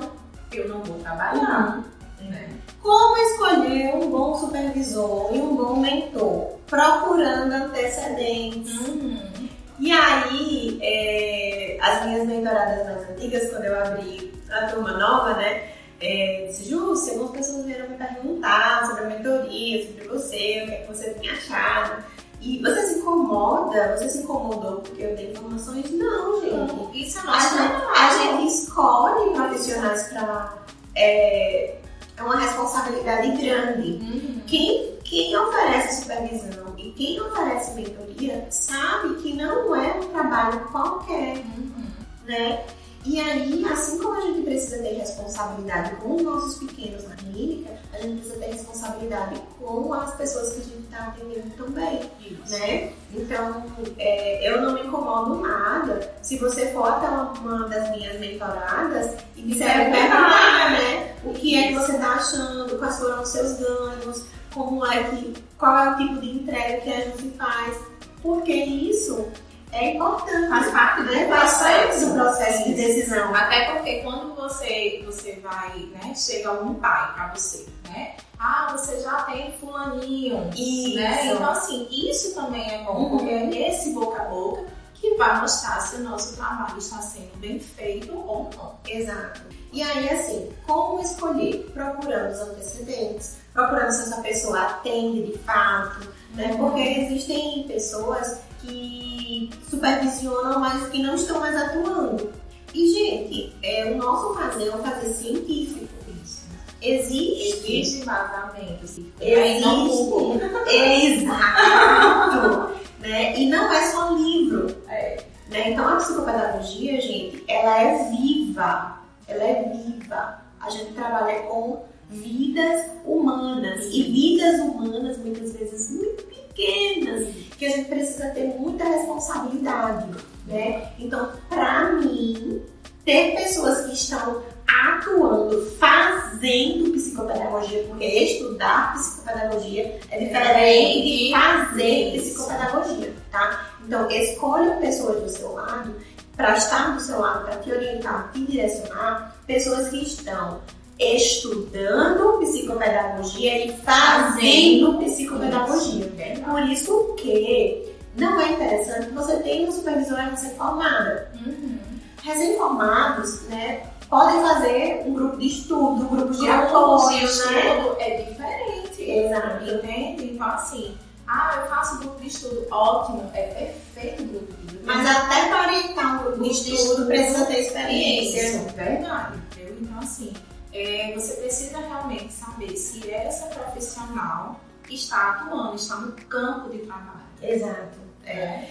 eu não vou trabalhar. Uhum. Né? Como escolher um bom supervisor e um bom mentor? Procurando antecedentes. Uhum. E aí, é, as minhas mentoradas mais antigas, quando eu abri a turma nova, né? É, disse, Júcia, algumas pessoas vieram me perguntar sobre a mentoria, sobre você, o que, é que você tinha achado. E você se incomoda? Você se incomodou porque eu dei informações? Não, gente. Isso é nosso a, gente, a gente escolhe profissionais para. É, é uma responsabilidade grande. Uhum. Quem, quem oferece supervisão e quem oferece mentoria sabe que não é um trabalho qualquer, uhum. né? E aí, assim como a gente precisa ter responsabilidade com os nossos pequenos na clínica, a gente precisa ter responsabilidade com as pessoas que a gente está atendendo também, Isso. né? Então, é, eu não me incomodo nada se você for até uma das minhas mentoradas e quiser perguntar, né? O que é que você está achando, quais foram os seus ganhos, como é que, qual é o tipo de entrega que a gente faz, porque isso é importante. Faz parte do né? processo. do processo de decisão. Até porque quando você, você vai, né, chega algum pai pra você, né? Ah, você já tem fulaninho. Isso. Né? Então, assim, isso também é bom, uhum. porque é esse boca a boca que vai mostrar se o nosso trabalho está sendo bem feito ou não. Exato. E aí, assim, como escolher? Procurando os antecedentes, procurando se essa pessoa atende de fato, né? Porque existem pessoas que supervisionam, mas que não estão mais atuando. E, gente, é, o nosso fazer é um fazer científico. Existe. Existe vazamento. Existe. Exato. né? E não é só livro. É. Né? Então, a psicopedagogia, gente, ela é viva. Ela é viva. A gente trabalha com vidas humanas. E vidas humanas, muitas vezes, muito pequenas, que a gente precisa ter muita responsabilidade, né? Então, para mim, ter pessoas que estão atuando, fazendo psicopedagogia, porque estudar psicopedagogia é diferente de fazer psicopedagogia, tá? Então, escolha pessoas do seu lado, para estar do seu lado, para te orientar, te direcionar, pessoas que estão estudando psicopedagogia e fazendo psicopedagogia. Por isso que não é interessante você ter uma supervisora recém-formada. Uhum. Recém-formados, né, podem fazer um grupo de estudo, um grupo de apoio, né? estudo é diferente. Exato. Entende? Então, assim, ah, eu faço grupo de estudo, ótimo, é perfeito o grupo de estudo. Mas até para orientar um grupo de estudo precisa ter experiência. Isso, verdade. Entendeu? Então, assim, é, você precisa realmente saber se essa profissional está atuando, está no campo de trabalho. Exato. É.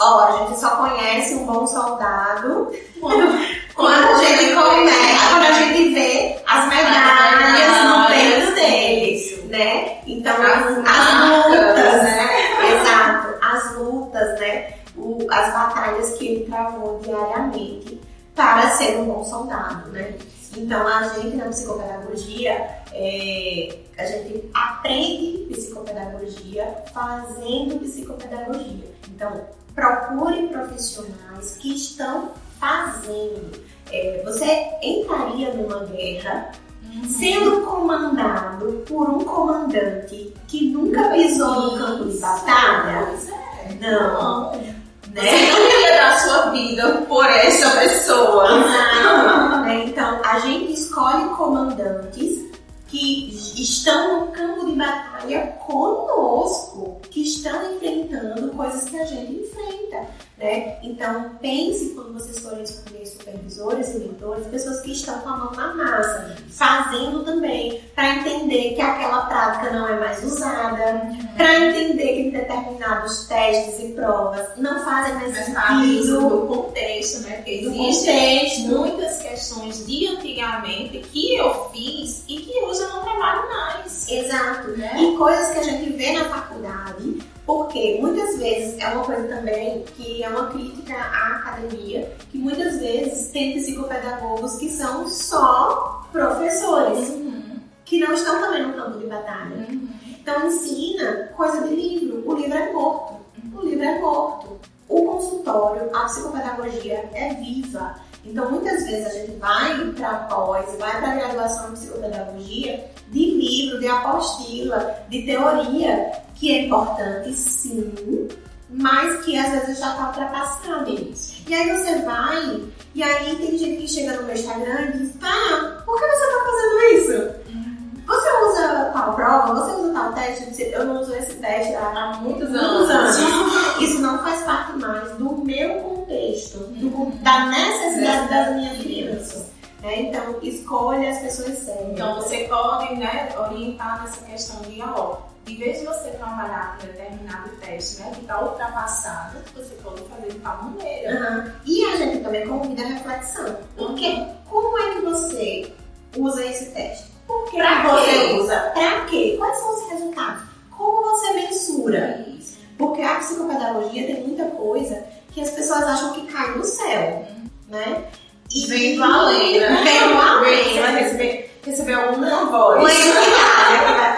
Ó, a gente só conhece um bom soldado quando, quando a gente começa, quando a gente vê as medalhas no peito deles, né? Então, as, as lutas, né? Exato, as lutas, né? O, as batalhas que ele travou diariamente para ser um bom soldado. Então, a gente na psicopedagogia, é, a gente aprende psicopedagogia fazendo psicopedagogia. Então, procure profissionais que estão fazendo. É, você entraria numa guerra sendo comandado por um comandante que nunca pisou no campo de batalha? É. Não. Né? Você não ia dar sua vida por essa pessoa. Né? Então, a gente escolhe comandantes que estão no campo de batalha conosco, que estão enfrentando coisas que a gente enfrenta. Né? Então, pense quando vocês forem escolher supervisores e mentores, pessoas que estão com a mão na massa, fazendo também, para entender que aquela prática não é mais usada, para entender que determinados testes e provas não fazem mais sentido. do contexto, né? Porque existem muitas questões de antigamente que eu fiz e que hoje eu não trabalho mais. Exato. Né? E coisas que a gente vê na faculdade porque muitas vezes é uma coisa também que é uma crítica à academia, que muitas vezes tem psicopedagogos que são só professores, uhum. que não estão também no campo de batalha. Uhum. Então ensina coisa de livro. O livro é morto. O livro é morto. O consultório, a psicopedagogia é viva. Então, muitas vezes a gente vai para pós, vai para graduação em psicopedagogia de livro, de apostila, de teoria, que é importante sim, mas que às vezes já está ultrapassado. E aí você vai, e aí tem gente que chega no meu Instagram e diz, ah, por que você está fazendo isso? Você usa tal prova? Você usa tal teste? Eu não uso esse teste há muitos anos. anos. Isso não faz parte mais do meu contexto, do, da necessidade das minhas crianças. Né? Então, escolha as pessoas certas. Então, você pode né, orientar nessa questão de, ó, em vez de você trabalhar com determinado teste, né, que está ultrapassado, você pode fazer de tal maneira. Uhum. E a gente também convida a reflexão. Porque como é que você usa esse teste? Por que pra você quê? usa? Para quê? Quais são os resultados? Como você mensura? Isso. Porque a psicopedagogia tem muita coisa que as pessoas acham que cai do céu, né? E vem do além, né? Vem do além. Vai receber, receber alguma voz. Uma entidade que vai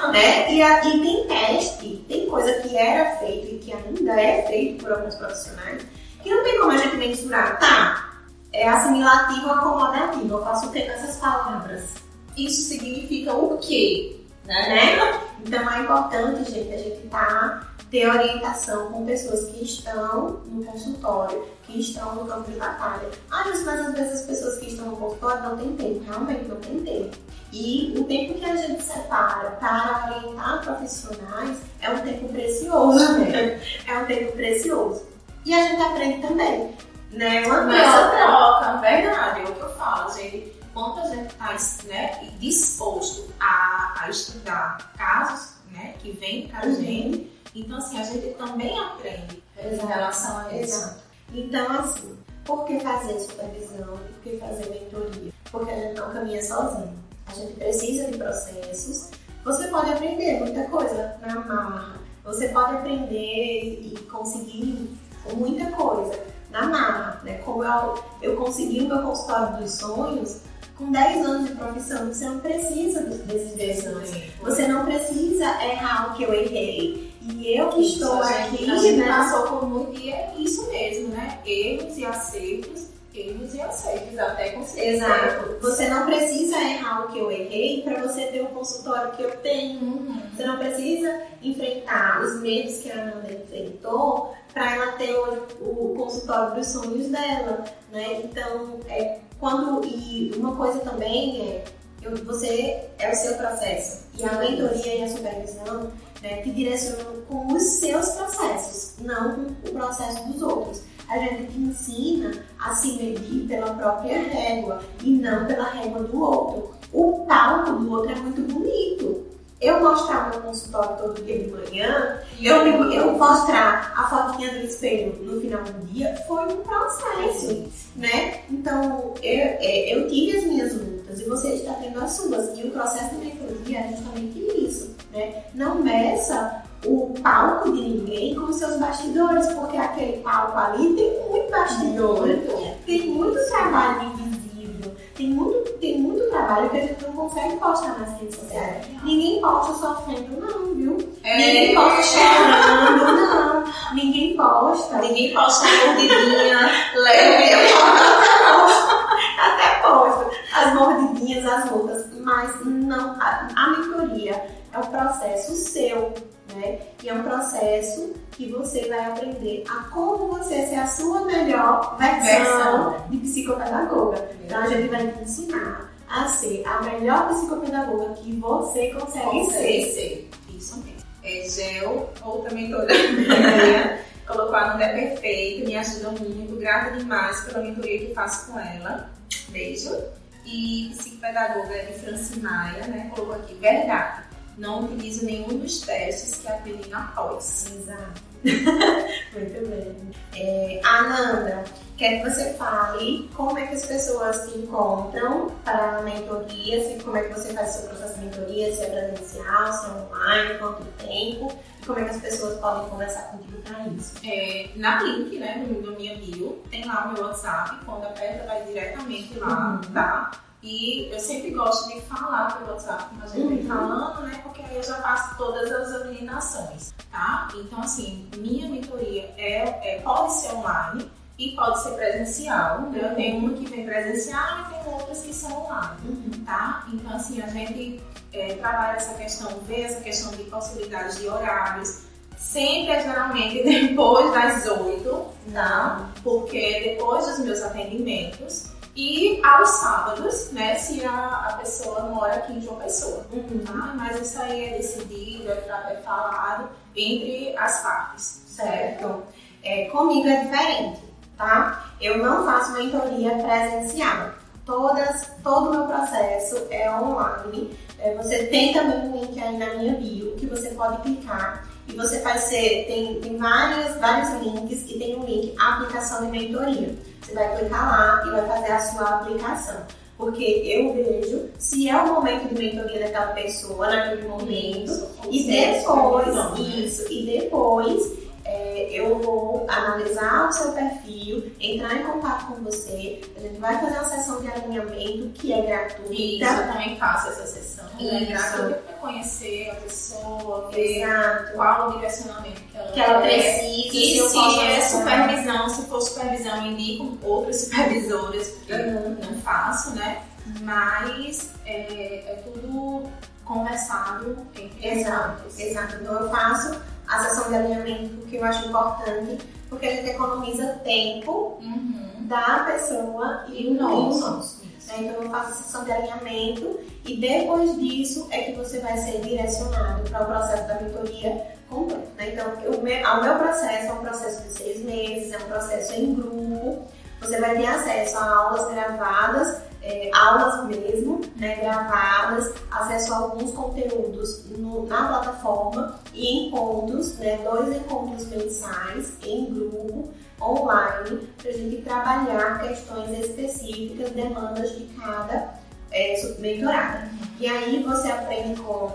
né? E, a, e tem teste, tem coisa que era feito e que ainda é feito por alguns profissionais, que não tem como a gente mensurar. Tá, é assimilativo ou acomodativo. Eu faço o que com essas palavras? Isso significa o quê? Né? Então é importante, gente, a gente tá, ter orientação com pessoas que estão no consultório, que estão no campo de batalha. Ah, mas às vezes as pessoas que estão no consultório não têm tempo, realmente não tem tempo. E o tempo que a gente separa para orientar profissionais é um tempo precioso, né? É um tempo precioso. E a gente aprende também, né? Uma troca. troca, verdade, é o que eu falo, gente quanto a gente está né, disposto a, a, estudar casos né, que vêm para a uhum. gente, então assim, a gente também aprende Exato. em relação a isso. Exato. Então, assim, por que fazer supervisão? Por que fazer mentoria? Porque a gente não caminha sozinho. A gente precisa de processos. Você pode aprender muita coisa na marra. Você pode aprender e conseguir muita coisa na marra, né? Como eu, eu consegui o meu consultório dos sonhos com 10 anos de profissão, você não precisa desses 10 anos. Você não precisa errar o que eu errei. E eu que estou aqui, a gente né? passou por muito e é isso mesmo, né? Erros e acertos, erros e acertos, até conseguir. Exato. Você não precisa errar o que eu errei para você ter o consultório que eu tenho. Uhum. Você não precisa enfrentar os medos que a Ananda enfrentou para ela ter o, o consultório dos sonhos dela, né? Então, é, quando e uma coisa também é eu, você é o seu processo e a mentoria e a supervisão né, te direcionam com os seus processos, não com o processo dos outros. A gente te ensina a se medir pela própria régua e não pela régua do outro. O palco do outro é muito bonito, eu mostrar meu consultório todo dia de manhã, eu, eu mostrar a fotinha do espelho no final do dia, foi um processo, né? Então, eu, é, eu tive as minhas lutas e você está tendo as suas. E o processo da mentoria é justamente isso, né? Não meça o palco de ninguém com os seus bastidores, porque aquele palco ali tem muito bastidor, tem muito trabalho invisível tem muito, tem muito trabalho que a gente não consegue postar nas redes sociais. Ninguém posta sofrendo, não, viu? É. Ninguém posta chorando, não. Ninguém posta. Ninguém posta mordidinha leve. Até posto as mordidinhas, as lutas, mas não. A, a mentoria é um processo seu, né? E é um processo que você vai aprender a como você ser a sua melhor versão, de psicopedagoga. Então a gente vai te ensinar a ser a melhor psicopedagoga que você consegue Consegue ser. ser. Isso mesmo. É gel, outra mentora minha, colocou a Nanda é perfeita, me ajuda muito, grata demais pela mentoria que faço com ela. Beijo. E psicopedagoga de Francinaia, né? Colocou aqui, verdade. Não utilizo nenhum dos testes que aprendi na pós. Exato. Muito bem. É, Ananda, quero que você fale como é que as pessoas se encontram para a mentoria, se, como é que você faz o seu processo de mentoria, se é presencial, se é online, quanto tempo, e como é que as pessoas podem conversar contigo para isso. É, na link, né, no, no minha bio, tem lá o meu WhatsApp, quando aperta vai diretamente lá, Uhum. tá? E eu sempre gosto de falar pelo WhatsApp, como a gente vem Uhum. falando, né? Porque aí eu já faço todas as habilitações, tá? Então, assim, minha mentoria é, é- pode ser online e pode ser presencial. né? Eu tenho uma que vem presencial e tem outras que são online tá? Então, assim, a gente é, trabalha essa questão, vê essa questão de possibilidades de horários. Sempre é geralmente depois das oito, tá? Porque depois dos meus atendimentos e aos sábados, né? Se a, a pessoa mora aqui em João Pessoa, Uhum. tá? Mas isso aí é decidido, é, é falado entre as partes, certo? Certo. É, comigo é diferente, tá? Eu não faço mentoria presencial. Todas, todo o meu processo é online. É, você tem também um link aí na minha bio que você pode clicar e você faz ser, tem, tem vários, vários links e tem um link aplicação de mentoria. Você vai clicar lá e vai fazer a sua aplicação. Porque eu vejo se é o momento de mentoria daquela pessoa naquele momento e depois, né? isso, e depois é, eu vou analisar o seu perfil, entrar em contato com você, a gente vai fazer uma sessão de alinhamento que é gratuita. Isso, eu também faço essa sessão, né? Gratuita para conhecer a pessoa, ver Exato. qual o direcionamento que ela, Que ela precisa, E se posso é supervisão, se for supervisão, eu indico outras supervisoras, porque Uhum. eu não faço, né? Mas é, é tudo conversado entre Exato, exato. Então eu faço a sessão de alinhamento porque eu acho importante, porque a gente economiza tempo Uhum. da pessoa e o nosso. Né? Então eu faço a sessão de alinhamento e depois disso é que você vai ser direcionado para o processo da mentoria completo. né? Então o meu, o meu processo é um processo de seis meses, é um processo em grupo. Você vai ter acesso a aulas gravadas, é, aulas mesmo, né, gravadas, acesso a alguns conteúdos no- na plataforma e encontros, né, dois encontros mensais em grupo, online, para a gente trabalhar questões específicas, demandas de cada é, mentorada. E aí você aprende com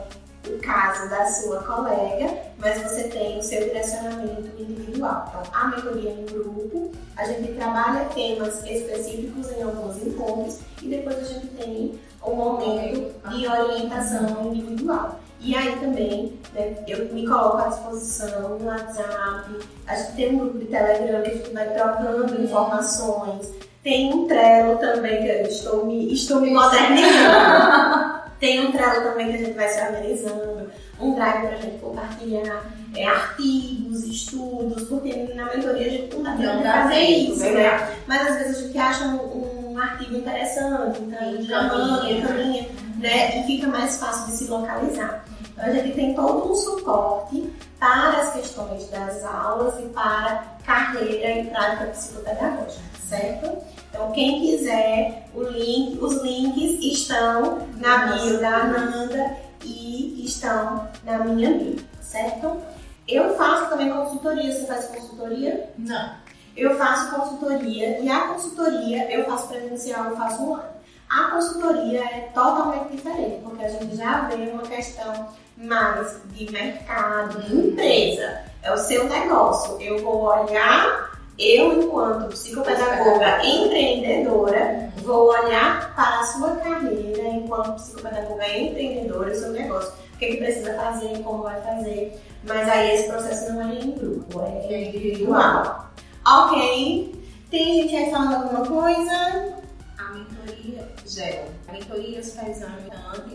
o caso da sua colega, mas você tem o seu direcionamento individual. Então, a mentoria em grupo, a gente trabalha temas específicos em alguns encontros e depois a gente tem um momento de orientação individual. E aí também, né, eu me coloco à disposição no WhatsApp, a gente tem um grupo de Telegram que a gente vai trocando informações, tem um Trello também que eu estou me, estou me modernizando. tem um Trello também que a gente vai se organizando, um Drive para a gente compartilhar é, artigos, estudos, porque na mentoria a gente não dá tempo de fazer isso, verdade. né? Mas às vezes a gente acha um, um artigo interessante, então a Encaminha. encaminha, né? E fica mais fácil de se localizar. Então a gente tem todo um suporte para as questões das aulas e para carreira e prática psicopedagógica, certo? Então quem quiser o link, os links estão na bio da Ananda e estão na minha bio, certo? Eu faço também consultoria, você faz consultoria? Não. Eu faço consultoria e a consultoria eu faço presencial, eu faço online. A consultoria é totalmente diferente, porque a gente já vê uma questão mais de mercado, de empresa. É o seu negócio. Eu vou olhar Eu, enquanto psicopedagoga empreendedora, vou olhar para a sua carreira enquanto psicopedagoga empreendedora, o seu negócio. O que, é que precisa fazer, como vai fazer. Mas aí esse processo não é em grupo, é individual. Ok. Tem gente aí falando alguma coisa? A mentoria gera. A mentoria faz tanto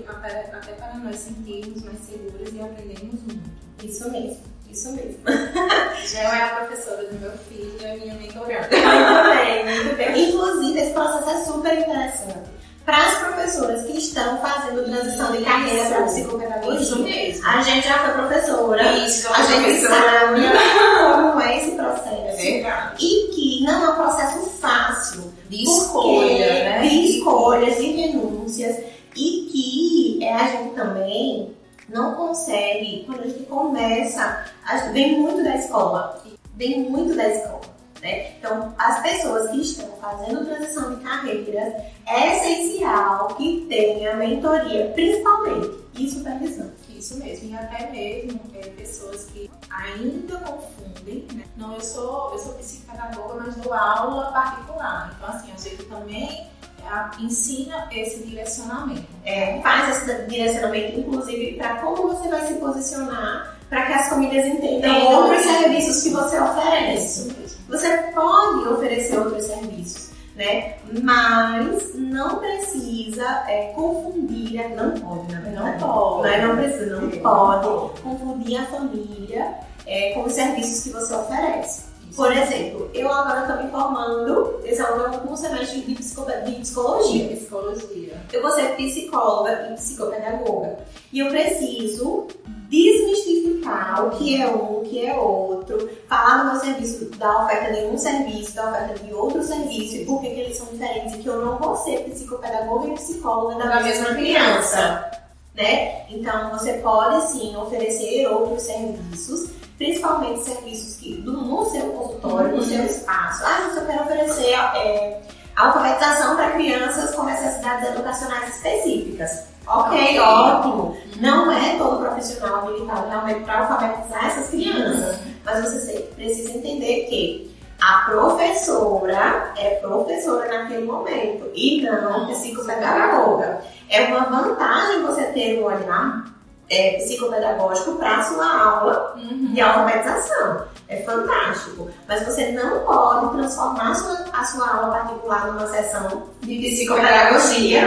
até, até para nós sentirmos mais seguras e aprendermos muito. Isso mesmo. Isso mesmo. Gel é a professora do meu filho e a minha mentoranda. Muito bem, muito bem. Inclusive, esse processo é super interessante. Para as professoras que estão fazendo transição de carreira para psicopedagogia. Isso mesmo. A gente já foi professora. Isso, a gente professora. sabe como é esse processo. É verdade. E que não é um processo fácil. De escolha, né? De escolhas, de renúncias. E que é, a gente também não consegue, quando a gente começa, a gente vem muito da escola. Vem muito da escola. Né? Então, as pessoas que estão fazendo transição de carreiras, é essencial que tenha mentoria, principalmente, e supervisão. Isso mesmo, e até mesmo é, pessoas que ainda confundem, né? Não, eu sou, eu sou psicopedagoga, mas dou aula particular. Então, assim, a gente também a- ensina esse direcionamento. É, faz esse direcionamento, inclusive, para como você vai se posicionar para que as famílias entendam outros serviços que você oferece. Você pode oferecer outros serviços, né? Mas não precisa é, confundir, não pode, na verdade. Não pode. Não, é, não precisa, não pode confundir a família é, com os serviços que você oferece. Por exemplo, eu agora estou me formando, esse é o meu último semestre de, psico- de psicologia. Psicologia. Eu vou ser psicóloga e psicopedagoga. E eu preciso desmistificar o que é um, o que é outro, falar no meu serviço da oferta de um serviço, da oferta de outro serviço, e por que eles são diferentes, e que eu não vou ser psicopedagoga e psicóloga da, Da mesma mesma criança. Né? Então você pode sim oferecer outros serviços, principalmente serviços que do- no seu consultório, no Uhum. seu espaço. Ah, eu quero oferecer é, alfabetização para crianças com necessidades educacionais específicas. Ok, ótimo. Não é todo profissional habilitado realmente para alfabetizar essas crianças, mas você precisa entender que a professora é professora naquele momento e não psicopedagoga. É uma vantagem você ter um olhar é, psicopedagógico para a sua aula Uhum. de alfabetização. É fantástico. Mas você não pode transformar a sua, a sua aula particular numa sessão De psicopedagogia,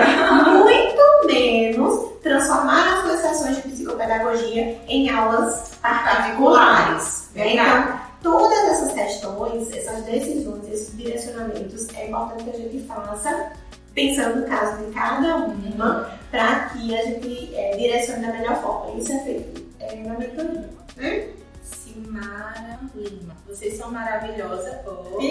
muito menos transformar as suas sessões de psicopedagogia em aulas particulares. né? Então, todas essas questões, essas decisões, esses direcionamentos, é importante que a gente faça pensando no caso de cada uma, para que a gente é, direcione da melhor forma. Isso é feito é, na mentoria. Né? Simara Lima. Vocês são maravilhosas. Oh.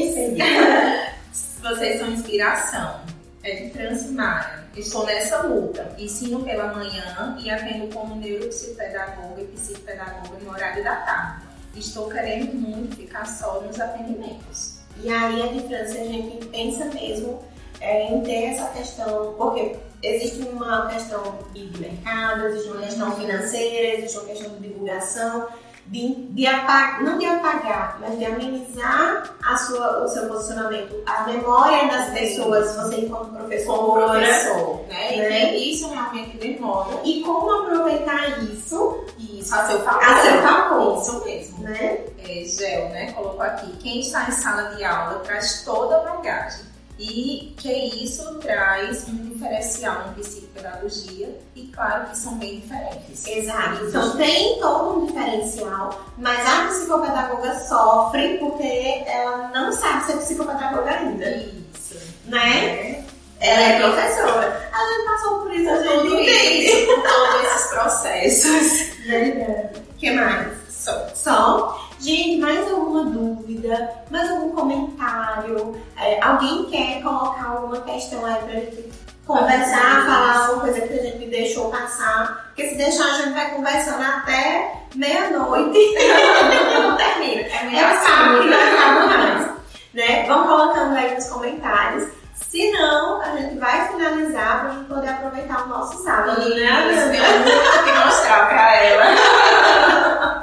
Vocês são inspiração. É de Francimara. Estou nessa luta. Ensino pela manhã e atendo como neuropsicopedagoga e psicopedagoga no horário da tarde. Estou querendo muito ficar só nos atendimentos. E aí a diferença a gente pensa mesmo é, em ter essa questão, porque existe uma questão de mercado, existe uma questão financeira, existe uma questão de divulgação, de, de apagar, não de apagar, mas de amenizar a sua, o seu posicionamento, a memória das pessoas, você enquanto Como professora, professor, né? Né? E isso realmente demora. e como aproveitar isso Isso, a seu favor. a seu favor, Isso mesmo. né? é, Gel, né? Colocou aqui. Quem está em sala de aula traz toda a bagagem. E que isso traz um diferencial em psicopedagogia e claro que são bem diferentes. Exato. Então tem todo um diferencial, mas a psicopedagoga sofre porque ela não sabe ser psicopedagoga ainda, Isso. né? Ela é professora. A gente passou por isso, a gente entende. por todos esses processos. Verdade. O que mais? Só. Só. Gente, mais alguma dúvida? Mais algum comentário? É, alguém quer colocar alguma questão aí pra gente conversar, falar alguma coisa que a gente deixou passar? Porque se deixar, a gente vai conversando até meia-noite não termina. É É um saco que não acaba mais. Né? Vão colocando aí nos comentários. Se não, a gente vai finalizar pra gente poder aproveitar o nosso sábado, né? Isso, muito que mostrar pra ela.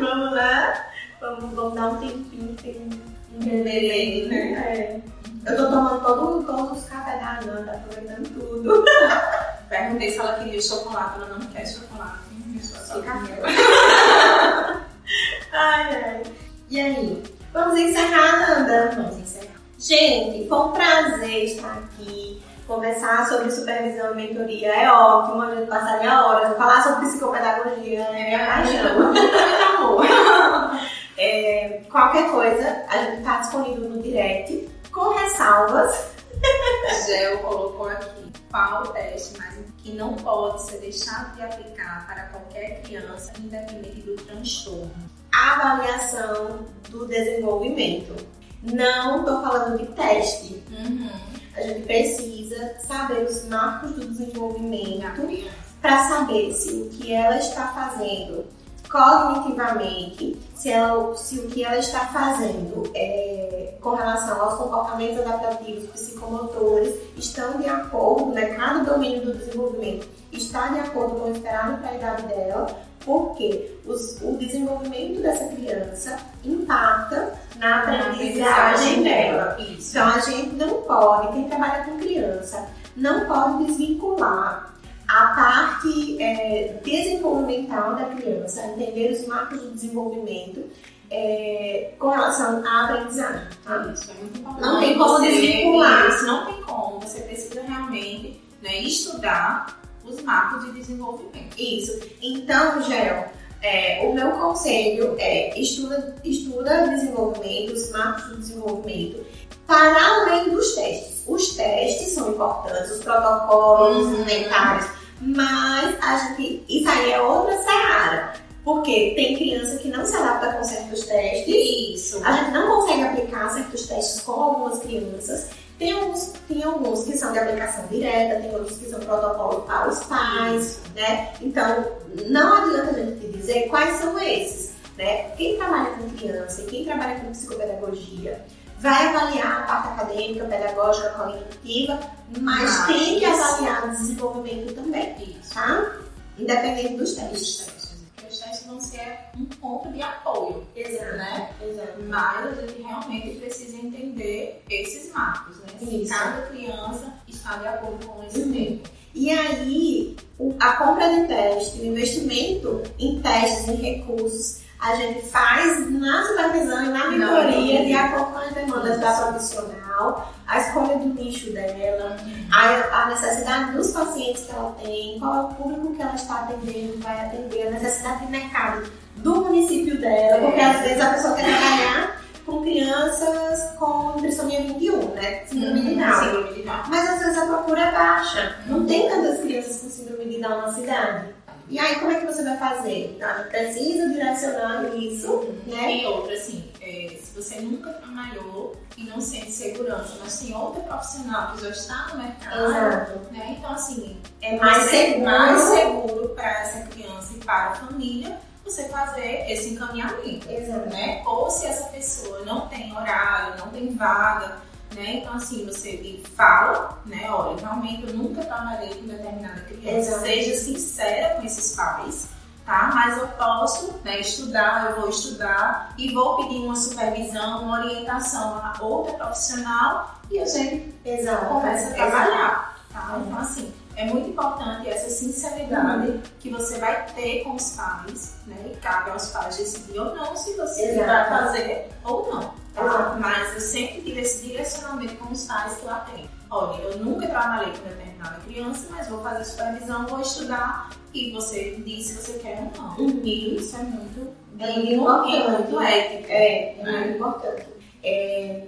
Vamos lá? Vamos, vamos dar um tempinho, tem um eu tô tomando todo, todos os cafés da Ana, tá aproveitando tudo. Perguntei se ela queria chocolate, ela não quer chocolate. Hum, Fica Ai, ai. E aí? Vamos encerrar, Nanda? Vamos encerrar. Gente, foi um prazer estar aqui. Conversar sobre supervisão e mentoria é ótimo, a gente passaria horas. Falar sobre psicopedagogia né? é minha paixão. Né? É, qualquer coisa, a gente está disponível no direct com ressalvas. Gel colocou aqui qual o teste mais que não pode ser deixado de aplicar para qualquer criança, independente do transtorno. A avaliação do desenvolvimento. Não estou falando de teste. Uhum. A gente precisa saber os marcos do desenvolvimento para saber se o que ela está fazendo cognitivamente, se, ela, se o que ela está fazendo é, com relação aos comportamentos adaptativos psicomotores estão de acordo, né, cada domínio do desenvolvimento está de acordo com o esperado para a idade dela, porque os, o desenvolvimento dessa criança impacta na aprendizagem dela. Isso. Então a gente não pode, quem trabalha com criança, não pode desvincular a parte é, desenvolvimental da criança, entender os marcos do desenvolvimento é, com relação à aprendizagem. Tá? Isso é muito importante. Não tem como desvincular. Isso não tem como. Você precisa realmente né, estudar os marcos de desenvolvimento. Isso. Então, Gel, é, o meu conselho é estuda, estuda desenvolvimento, os marcos do desenvolvimento, para além dos testes. Os testes são importantes, os protocolos Uhum. mentais, mas a gente, isso aí é outra seara. Porque tem criança que não se adapta com certos testes, Isso. a gente não consegue aplicar certos testes com algumas crianças. Tem alguns, tem alguns que são de aplicação direta, tem outros que são protocolo para os pais, né? Então, não adianta a gente te dizer quais são esses, né? Quem trabalha com criança e quem trabalha com psicopedagogia vai avaliar a parte acadêmica, pedagógica, cognitiva, mas Mas tem que avaliar o desenvolvimento também, Isso. tá? Independente dos Os testes. testes. Porque os testes vão ser um ponto de apoio. Exato. Né? Exato. Mas a gente realmente precisa entender esses marcos, né? Se cada criança está de acordo com esse Uhum. tempo. E aí, a compra de teste, o investimento em testes, em recursos, a gente faz na supervisão e na mentoria, de acordo com as demandas da profissional, a escolha do nicho dela, a, a necessidade dos pacientes que ela tem, qual é o público que ela está atendendo, vai atender, a necessidade de mercado do município dela, porque É. às vezes a pessoa quer trabalhar com crianças com trissomia 21, né? Síndrome de Down. Síndrome de Down. Mas às vezes a procura é baixa. Não tem tantas crianças com síndrome de Down na cidade. E aí, como é que você vai fazer? A gente precisa direcionar isso, né? E outra, assim, é, se você nunca trabalhou e não sente segurança, mas tem outra profissional que já está no mercado, Exato. né? Então, assim, É mais ser seguro. mais seguro para essa criança e para a família você fazer esse encaminhamento. Exato. né? Ou se essa pessoa não tem horário, não tem vaga, né? Então assim, você fala, né? Olha, realmente eu nunca trabalhei com determinada criança. Exato. Seja sincera com esses pais, tá? Mas eu posso, né, estudar, eu vou estudar e vou pedir uma supervisão, uma orientação a outra profissional e a gente Exato. começa a trabalhar, tá? Então assim, é muito importante essa sinceridade que você vai ter com os pais, né? E cabe aos pais decidir ou não se você Exato. vai fazer ou não. Mas eu sempre tive esse direcionamento com os pais que eu atendo. Olha, eu nunca trabalhei com determinada criança, mas vou fazer supervisão, vou estudar e você diz se você quer ou não. Uhum. E isso é muito, É muito, importante. muito ético. É, é muito importante. É,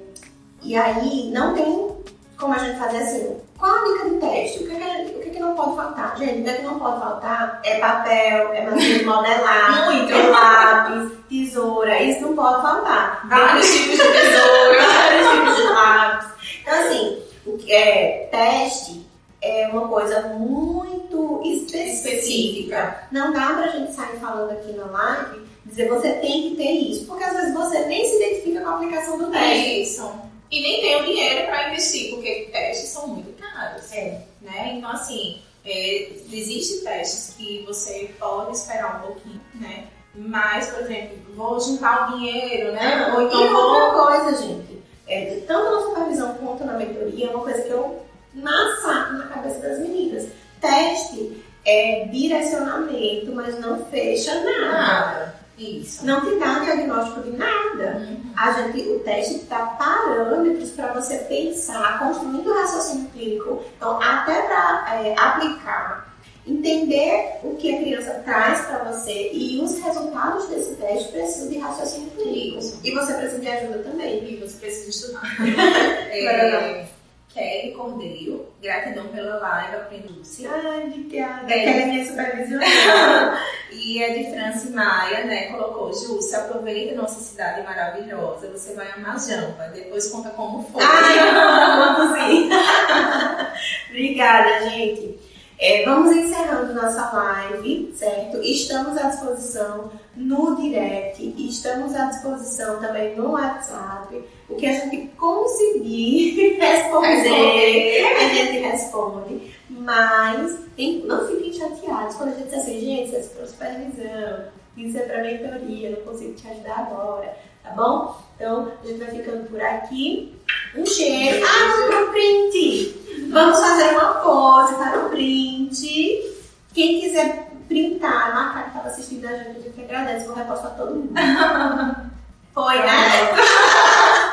e aí, não tem como a gente fazer assim, qual a dica de teste? O que, que, a gente- o que, que não pode faltar? Gente, o que, que não pode faltar é papel, é matéria de modelar, Muito. é lápis, tesoura, isso não pode faltar. Vários tipos de tesoura. Vários tipos de lápis. Então, assim, o que é teste é uma coisa muito específica. Não dá pra gente sair falando aqui na live, dizer você tem que ter isso, porque às vezes você nem se identifica com a aplicação do É teste. isso. E nem tem o dinheiro para investir, porque testes são muito caros. É. Né? Então, assim, é, existem testes que você pode esperar um pouquinho, né? Mas, por exemplo, vou juntar o dinheiro, né? Ou e então vou. outra coisa, gente, é, tanto na supervisão quanto na mentoria, uma coisa que eu massacre na cabeça das meninas. Teste é direcionamento, mas não fecha nada. Isso. Não te dá diagnóstico de nada. Uhum. A gente, o teste dá parâmetros para você pensar, construindo o raciocínio clínico. Então, até para aplicar, entender o que a criança traz para você e os resultados desse teste precisam de raciocínio clínico. E você precisa de ajuda também. E você precisa estudar. É, Kelly Cordeiro, gratidão pela live, aprendeu-se. Ai, obrigada. É. Ela é minha supervisionista. E a de Franci Maia, né, colocou, se aproveita nossa cidade maravilhosa, você vai amar Jampa. Depois conta como foi. Ai, eu amo, sim. Obrigada, gente. É, vamos encerrando nossa live, certo? Estamos à disposição no direct, estamos à disposição também no WhatsApp. O que a gente conseguir responder, Responder. a gente responde. Mas tem- não fiquem chateados quando a gente diz assim, gente, isso é para supervisão, isso é para mentoria, não consigo te ajudar agora, tá bom? Então, a gente vai ficando por aqui. Um cheiro. Ah, vamos pro print! Vamos fazer uma pose para o print. Quem quiser printar, marcar que estava assistindo a gente, a gente agradece. Vou repostar todo mundo. Foi, né?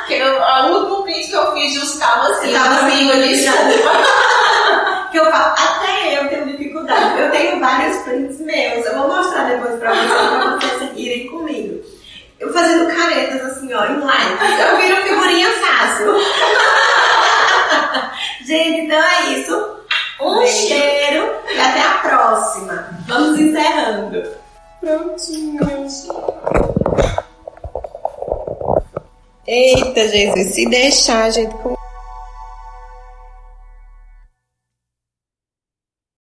Que eu, a última print que eu fiz justava assim, Tava assim, eu disse, que eu falo, até eu tenho dificuldade. Eu tenho vários prints meus. Eu vou mostrar depois pra vocês, pra vocês irem comigo. Eu fazendo caretas assim, ó, em lives. Eu viro figurinha fácil. Gente, então é isso. Um cheiro e até a próxima. Vamos encerrando. Prontinho. Eita, Jesus, se deixar, gente, com